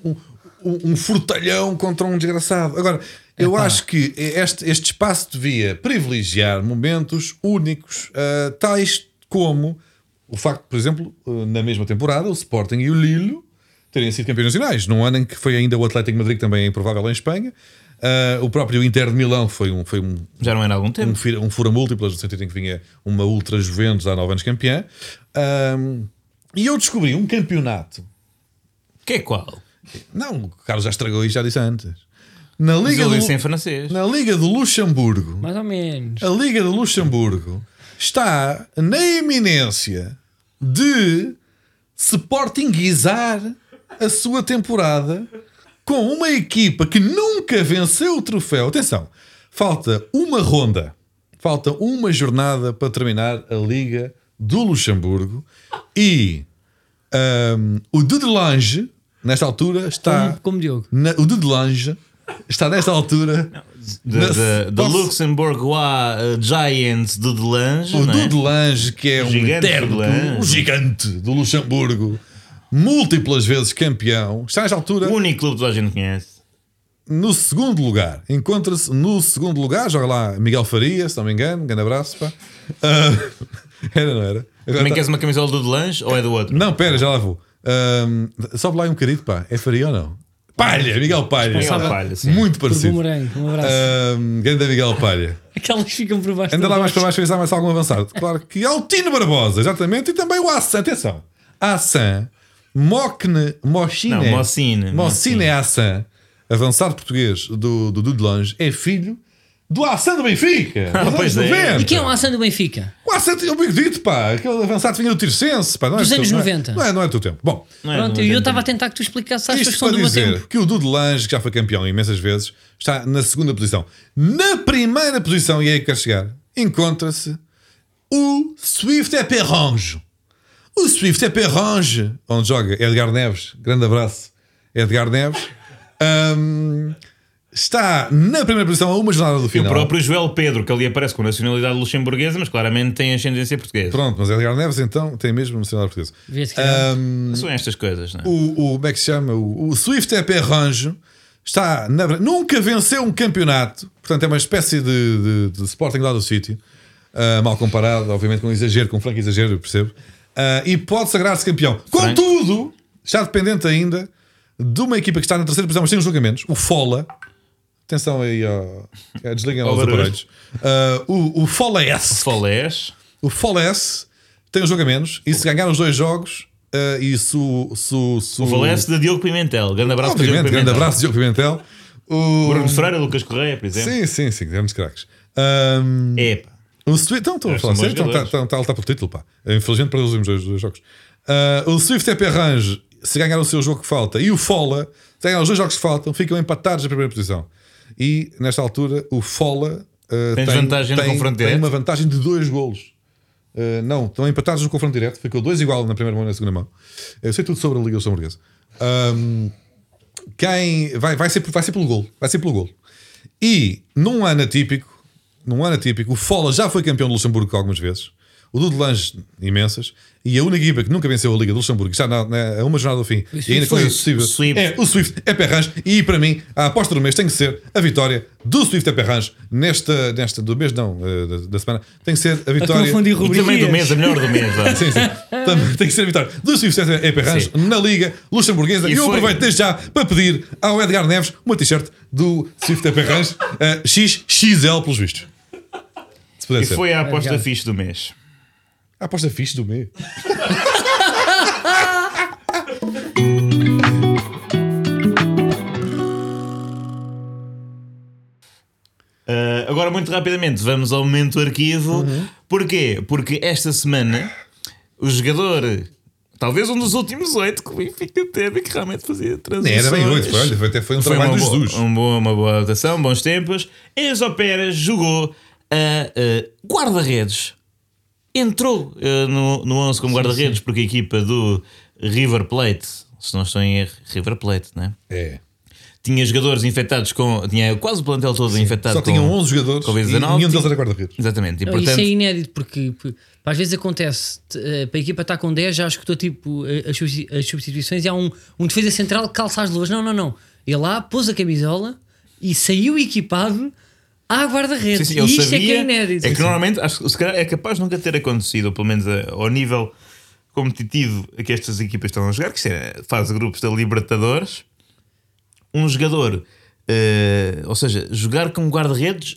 Speaker 2: um, um, um furtalhão contra um desgraçado. Agora, eu acho que este, este espaço devia privilegiar momentos únicos, ah, tais como o facto, por exemplo, ah, na mesma temporada, o Sporting e o Lille terem sido campeões nacionais, num ano em que foi ainda o Atlético de Madrid, também é improvável em Espanha. Ah, o próprio Inter de Milão foi um, foi um,
Speaker 1: Já não era há algum
Speaker 2: um,
Speaker 1: tempo.
Speaker 2: fira- um fura múltiplas, no sentido em que vinha uma Ultra Juventus há 9 anos campeã. Ahm, e eu descobri um campeonato.
Speaker 1: Que é qual?
Speaker 2: Não, o Carlos já estragou isso, já disse antes. Na Liga, do,
Speaker 1: em francês.
Speaker 2: na Liga do Luxemburgo,
Speaker 3: Mais ou menos.
Speaker 2: a Liga do Luxemburgo está na eminência de sportinguizar a sua temporada com uma equipa que nunca venceu o troféu. Atenção, falta uma ronda, falta uma jornada para terminar a Liga do Luxemburgo e ahm, o Dudelange, nesta altura, está.
Speaker 3: Como, como Diogo.
Speaker 2: na- o Dudelange está nesta altura.
Speaker 1: Da
Speaker 2: posso-
Speaker 1: Luxembourgeois uh, Giants do Delange.
Speaker 2: O
Speaker 1: não é?
Speaker 2: Dudelange, que é um
Speaker 1: Gigante
Speaker 2: eterno,
Speaker 1: Dudelange.
Speaker 2: um gigante do Luxemburgo, múltiplas vezes campeão, está nesta altura
Speaker 1: O único clube que a gente conhece.
Speaker 2: no segundo lugar. Encontra-se no segundo lugar, joga lá Miguel Faria, se não me engano, grande abraço. Pá. Ah, era, não era? Agora
Speaker 1: Também
Speaker 2: tá-
Speaker 1: queres uma camisola do Delange ou é do outro?
Speaker 2: Não, pera, já lá vou. Um, sobe lá um bocadinho, pá. É Faria ou não? Palha, Miguel Palha.
Speaker 1: Miguel Palha, sim.
Speaker 2: Muito parecido.
Speaker 3: um abraço.
Speaker 2: Um, grande Miguel Palha.
Speaker 3: Aquelas que ficam por baixo.
Speaker 2: Anda
Speaker 3: da
Speaker 2: lá mais para baixo para ver mais algum avançado. Claro que há o Tino Barbosa, exatamente, e também o Assan. Atenção. Assan, Mocne, Mochine.
Speaker 1: Não, Mocine,
Speaker 2: Mocine Assan, avançado português do, do Dudelange, é filho do Assan do Benfica.
Speaker 1: Ah,
Speaker 2: dos
Speaker 1: pois
Speaker 2: anos
Speaker 1: é.
Speaker 2: 90.
Speaker 3: E quem é o Hassan do Benfica?
Speaker 2: O Assan é o bigodito, pá. Aquele avançado vinha do Tircense, pá. Não é
Speaker 3: Dos
Speaker 2: do
Speaker 3: anos
Speaker 2: teu- não é-
Speaker 3: 90.
Speaker 2: Não é, não é do teu tempo. Bom,
Speaker 1: Não é
Speaker 3: Pronto, e eu estava a tentar que tu explicasses às
Speaker 2: Isto
Speaker 3: pessoas do meu
Speaker 2: dizer
Speaker 3: tempo.
Speaker 2: que o Dudelange, que já foi campeão imensas vezes, está na segunda posição. Na primeira posição, e é aí que quer chegar, encontra-se o Swift é Perrange. O Swift é Perrange, onde joga Edgar Neves. Grande abraço, Edgar Neves. Ahm, está na primeira posição a uma jornada do
Speaker 1: E o
Speaker 2: final.
Speaker 1: próprio Joel Pedro, que ali aparece com nacionalidade luxemburguesa, mas claramente tem ascendência portuguesa.
Speaker 2: Pronto, mas Edgar Neves então tem mesmo nacionalidade portuguesa.
Speaker 3: É.
Speaker 2: Ahm,
Speaker 1: São estas coisas, não é?
Speaker 2: o, o como é que se chama? O, o Swift é Perrange está na- nunca venceu um campeonato, portanto é uma espécie de, de, de Sporting lá do sítio, ah, mal comparado, obviamente com exagero, com franco exagero, eu percebo, Ah, e pode sagrar-se campeão. Contudo, está dependente ainda de uma equipa que está na terceira posição, mas tem os julgamentos, o Fola. Atenção aí, ó, é, desliguem lá
Speaker 1: Ao
Speaker 2: os aparelhos. Ah, o, o Fola S.
Speaker 1: Folés.
Speaker 2: O Falece tem os jogamentos e se ganhar os dois jogos eh, e se o. Se, o-
Speaker 1: O Folés de Diogo Pimentel. Grande abraço para Diogo Pimentel.
Speaker 2: grande abraço, Diogo Pimentel. O...
Speaker 1: Bruno Ferreira, Lucas Correia, por exemplo.
Speaker 2: Sim, sim, sim, grandes craques. Ahm,
Speaker 1: Epa.
Speaker 2: o Swift, então, estou a falar sério, então, está,
Speaker 1: jogadores.
Speaker 2: está, está a lutar pelo título, pá. Infelizmente perdeu os últimos dois, jogos. Ah, o Swift é Perrange, se ganhar o seu jogo que falta, e o Fola, se ganhar os dois jogos que faltam, ficam empatados na primeira posição. E nesta altura, o Fola ah,
Speaker 1: Tem vantagem
Speaker 2: tem- tem uma vantagem de dois golos. Uh, não, estão empatados no confronto direto. Ficou dois igual na primeira mão e na segunda mão. Eu sei tudo sobre a Liga Luxemburguesa. Um, quem vai, vai, ser, vai ser pelo gol. Vai ser pelo gol. E num ano atípico, num ano atípico, o Fola já foi campeão do Luxemburgo algumas vezes. O Dudu Lange imensas, e a única equipa que nunca venceu a Liga do Luxemburgo, que está na, na- a uma jornada do fim, e ainda
Speaker 1: foi
Speaker 2: possível,
Speaker 1: o Swift.
Speaker 2: é o Swift é Perrange, e para mim, a aposta do mês tem que ser a vitória do Swift é Perrange nesta, nesta do mês, não, eh, da, da semana, tem que ser a vitória.
Speaker 3: confundir
Speaker 1: E também do mês, a melhor do mês.
Speaker 2: Sim, sim. Também tem que ser a vitória do Swift é Perrange na Liga Luxemburguesa.
Speaker 1: E
Speaker 2: E eu
Speaker 1: foi-
Speaker 2: aproveito desde já para pedir ao Edgar Neves uma t-shirt do Swift é Perrange eh, XXL pelos vistos.
Speaker 1: E
Speaker 2: ser.
Speaker 1: foi a aposta
Speaker 3: Obrigado.
Speaker 1: fixe do mês.
Speaker 2: A aposta fixe do mês.
Speaker 1: Uh, agora, muito rapidamente, vamos ao momento arquivo.
Speaker 2: Uhum.
Speaker 1: Porquê? Porque esta semana o jogador, talvez um dos últimos oito que o Benfica teve, que realmente fazia
Speaker 2: Nem
Speaker 1: transições.
Speaker 2: era bem oito, foi, até foi um
Speaker 1: Foi
Speaker 2: trabalho
Speaker 1: uma boa,
Speaker 2: Jesus.
Speaker 1: um boa- uma boa adaptação, bons tempos. Enzo Pérez jogou a uh, guarda-redes. Entrou uh, no, no 11 como guarda-redes, porque a equipa do River Plate, se não estou em erro, River Plate, né?
Speaker 2: É.
Speaker 1: tinha jogadores infectados com. Tinha quase o plantel todo infectado
Speaker 2: Só
Speaker 1: com.
Speaker 2: tinham 11 jogadores e
Speaker 1: Covid-19.
Speaker 2: nenhum deles era guarda-redes.
Speaker 1: Exatamente. E,
Speaker 3: Não,
Speaker 1: portanto,
Speaker 3: Isso é inédito porque p- às vezes acontece eh, para a equipa estar com 10, já escutou tipo eh, as substituições e há um, um defesa central que calça as luvas. Não, não, não. Ele lá pôs a camisola e saiu equipado
Speaker 1: Sim,
Speaker 3: guarda-redes.
Speaker 1: sim,
Speaker 3: E
Speaker 1: ele
Speaker 3: isto
Speaker 1: sabia,
Speaker 3: é que é inédito.
Speaker 1: que normalmente acho que se calhar é capaz de nunca ter acontecido, ou pelo menos a- ao nível competitivo a que estas equipas estão a jogar, que é fase de grupos da Libertadores, um jogador, eh, ou seja, jogar com guarda-redes.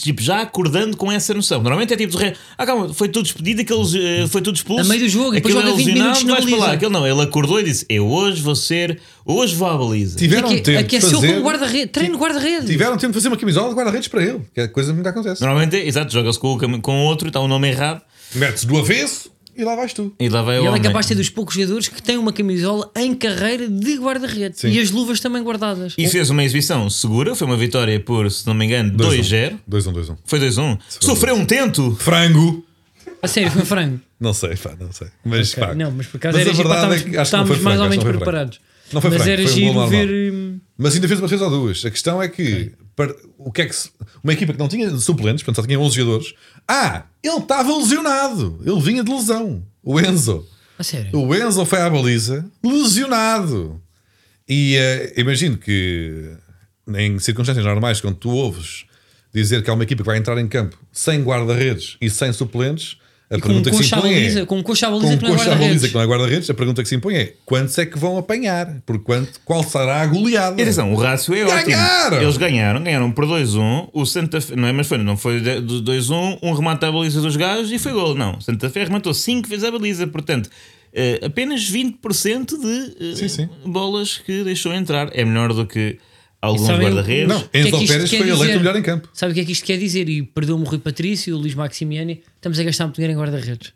Speaker 1: Tipo, já acordando com essa noção. Normalmente é tipo, de re- ah, calma, foi tudo despedido, aqueles, eh, foi tudo expulso.
Speaker 3: A meio do jogo, e depois
Speaker 1: aquele
Speaker 3: joga
Speaker 1: é
Speaker 3: 20
Speaker 1: lesionado,
Speaker 3: minutos na
Speaker 1: vais para lá. Aquele não, ele acordou e disse: Eu hoje vou ser, hoje vou à baliza.
Speaker 2: Tiveram
Speaker 3: Aque-
Speaker 2: tempo de
Speaker 3: aqueceu
Speaker 2: fazer,
Speaker 3: como guarda-redes. Treino guarda-redes.
Speaker 2: tiveram tempo de fazer uma camisola de guarda-redes para ele, que é coisa que nunca acontece.
Speaker 1: Normalmente, é, exato, joga-se com, com outro, está o nome errado
Speaker 2: Metes do avesso e lá vais tu.
Speaker 1: e lá vai
Speaker 3: E
Speaker 1: o
Speaker 3: ele é
Speaker 1: homem.
Speaker 3: capaz de ser dos poucos jogadores que tem uma camisola em carreira de guarda-redes.
Speaker 2: Sim.
Speaker 3: E as luvas também guardadas.
Speaker 1: E fez uma exibição segura, foi uma vitória por, se não me engano, 2-0.
Speaker 2: 2-1, 2-1.
Speaker 1: Foi 2-1. Sofreu um tento.
Speaker 2: Frango.
Speaker 3: A sério, foi frango.
Speaker 2: Não sei, pá, não sei. Mas,
Speaker 3: Ok.
Speaker 2: pá.
Speaker 3: Não, mas por acaso
Speaker 2: Mas
Speaker 3: era
Speaker 2: a verdade é
Speaker 3: estávamos,
Speaker 2: que acho que
Speaker 3: estávamos mais ou menos preparados.
Speaker 2: Não foi
Speaker 3: mas
Speaker 2: frango,
Speaker 3: era
Speaker 2: foi
Speaker 3: giro ver. hum,
Speaker 2: Mas ainda fez uma defesa ou duas. A questão é que para- o que é que se- uma equipa que não tinha suplentes, portanto só tinha 11 jogadores. Ah, ele estava lesionado. Ele vinha de lesão. O Enzo.
Speaker 3: A sério.
Speaker 2: O Enzo foi à baliza lesionado. E eh, imagino que em circunstâncias normais, quando tu ouves dizer que há uma equipa que vai entrar em campo sem guarda-redes e sem suplentes, a
Speaker 3: E com
Speaker 2: pergunta
Speaker 3: um
Speaker 2: que se
Speaker 3: coxa à
Speaker 2: impõe
Speaker 3: baliza,
Speaker 2: é.
Speaker 3: com um coxa à baliza
Speaker 2: Com
Speaker 3: que não é
Speaker 2: coxa à baliza
Speaker 3: guarda-redes.
Speaker 2: que não é guarda-redes, a pergunta que se impõe é quantos é que vão apanhar? Por quanto, qual será a goleada?
Speaker 1: E atenção, o rácio é
Speaker 2: Ganharam!
Speaker 1: ótimo. Eles ganharam, ganharam por 2-1. O Santa Fe, não é, mas foi, não foi de- de 2-1, um remate à baliza dos gajos e foi gol. Não, Santa Fe rematou 5 vezes a baliza, portanto, eh, apenas 20% de eh,
Speaker 2: Sim, sim.
Speaker 1: bolas que deixou entrar. É melhor do que alguns guarda-redes.
Speaker 2: Não,
Speaker 3: que é que
Speaker 2: Enzo
Speaker 3: isto
Speaker 2: Pérez foi eleito o melhor em campo.
Speaker 3: Sabe o que é que isto quer dizer? E perdoa-me o Rui Patrício, o Luís Maximiani. Estamos a gastar muito dinheiro em guarda-redes.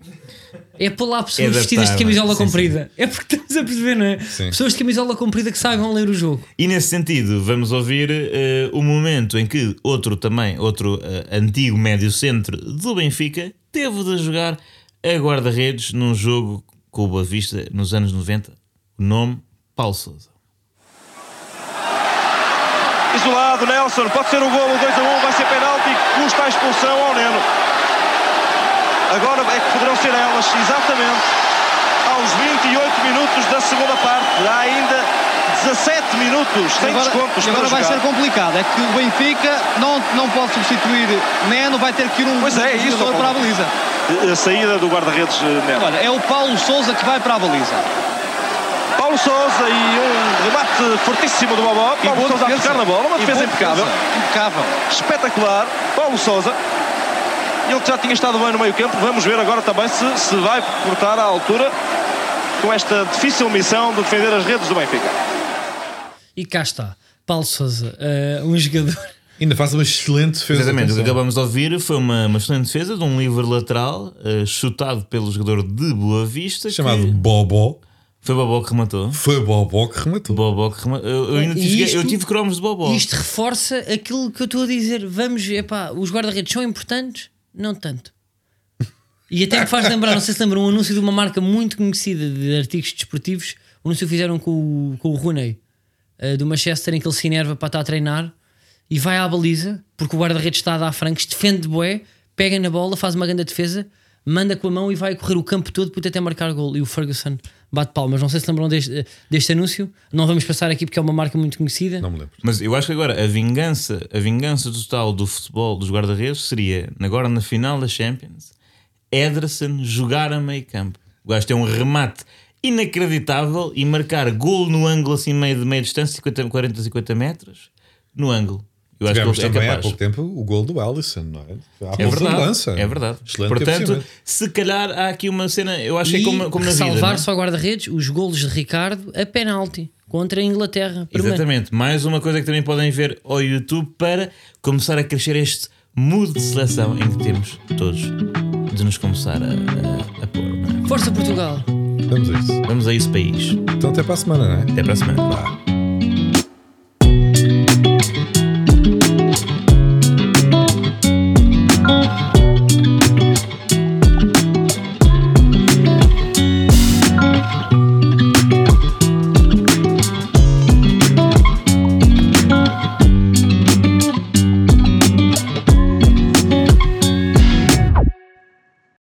Speaker 3: É pôr lá pessoas
Speaker 1: adaptar,
Speaker 3: vestidas de camisola
Speaker 1: sim,
Speaker 3: comprida. É porque estás a perceber, não é?
Speaker 2: Sim.
Speaker 3: Pessoas de camisola comprida que saibam ler o jogo.
Speaker 1: E nesse sentido, vamos ouvir eh, o momento em que outro também, outro eh, antigo médio centro do Benfica, teve de jogar a guarda-redes num jogo com o Boa Vista nos anos 90. O nome, Paulo Sousa.
Speaker 4: Isolado, Nelson, pode ser o golo 2 a 1, vai ser penalti, custa a expulsão ao Neno. Agora é que poderão ser elas, exatamente, aos 28 minutos da segunda parte. Há ainda 17 minutos sem
Speaker 5: agora,
Speaker 4: descontos
Speaker 5: agora vai
Speaker 4: jogar.
Speaker 5: ser complicado. É que o Benfica não, não pode substituir Neno, vai ter que ir um
Speaker 4: Pois é, isso,
Speaker 5: jogador para a baliza.
Speaker 4: A saída do guarda-redes eh, Neno.
Speaker 5: Olha, é o Paulo Souza que vai para a baliza.
Speaker 4: Paulo Souza e um remate fortíssimo do Bobó.
Speaker 5: E
Speaker 4: Paulo
Speaker 5: boa
Speaker 4: Souza a
Speaker 5: defesa.
Speaker 4: tocar na bola, uma
Speaker 5: E
Speaker 4: defesa impecável.
Speaker 5: defesa. Impecável.
Speaker 4: espetacular. Paulo Souza. Ele que já tinha estado bem no meio campo. Vamos ver agora também se, se vai cortar à altura com esta difícil missão de defender as redes do Benfica.
Speaker 3: E cá está. Paulo Souza, eh, um jogador.
Speaker 2: Ainda faz uma excelente defesa.
Speaker 1: Exatamente, o que acabamos de ouvir foi uma, uma excelente defesa de um livre lateral eh, chutado pelo jogador de Boa Vista.
Speaker 2: Chamado
Speaker 1: que
Speaker 2: Bobó.
Speaker 1: Foi Bobó que rematou.
Speaker 2: Foi Bobó que rematou.
Speaker 1: Bobó que rematou. Eu, eu ainda
Speaker 3: E
Speaker 1: tive,
Speaker 3: isto-
Speaker 1: eu tive cromos de Bobó.
Speaker 3: Isto reforça aquilo que eu estou a dizer. Vamos, epá, os guarda-redes são importantes? Não tanto. E até me faz lembrar, não sei se lembram, um anúncio de uma marca muito conhecida de artigos desportivos. O anúncio que fizeram com o, com o Rooney eh, do Manchester, em que ele se enerva para estar a treinar e vai à baliza, porque o guarda-redes está a dar francos, defende bué, pega na bola, faz uma grande defesa, manda com a mão e vai correr o campo todo para até marcar gol. E o Ferguson bate palmas. Não sei se lembram deste, deste anúncio. Não vamos passar aqui porque é uma marca muito conhecida.
Speaker 2: Não me lembro.
Speaker 1: Mas eu acho que agora a vingança, a vingança total do futebol dos guarda-redes seria, agora na final da Champions, Ederson jogar a meio campo. O gajo tem um remate inacreditável e marcar gol no ângulo assim meio de meia distância, 50, 40, 50 metros, no ângulo. Eu acho
Speaker 2: Tivemos
Speaker 1: que é
Speaker 2: também há
Speaker 1: capaz.
Speaker 2: pouco tempo o gol do Alisson, não é? À
Speaker 1: É verdade,
Speaker 2: lança.
Speaker 1: é verdade.
Speaker 2: Excelente
Speaker 1: Portanto, se calhar há aqui uma cena, eu acho que
Speaker 3: e
Speaker 1: é como, como na vida.
Speaker 3: salvar
Speaker 1: é?
Speaker 3: só guarda-redes os golos de Ricardo a penalti contra a Inglaterra. Primeiro.
Speaker 1: Exatamente. Mais uma coisa que também podem ver ao YouTube para começar a crescer este mood de seleção em que temos todos de nos começar a, a, a pôr. não é?
Speaker 3: Força Portugal!
Speaker 2: Vamos a isso.
Speaker 1: Vamos a esse país.
Speaker 2: Então até para a semana, não é?
Speaker 1: Até para a semana.
Speaker 2: Vá.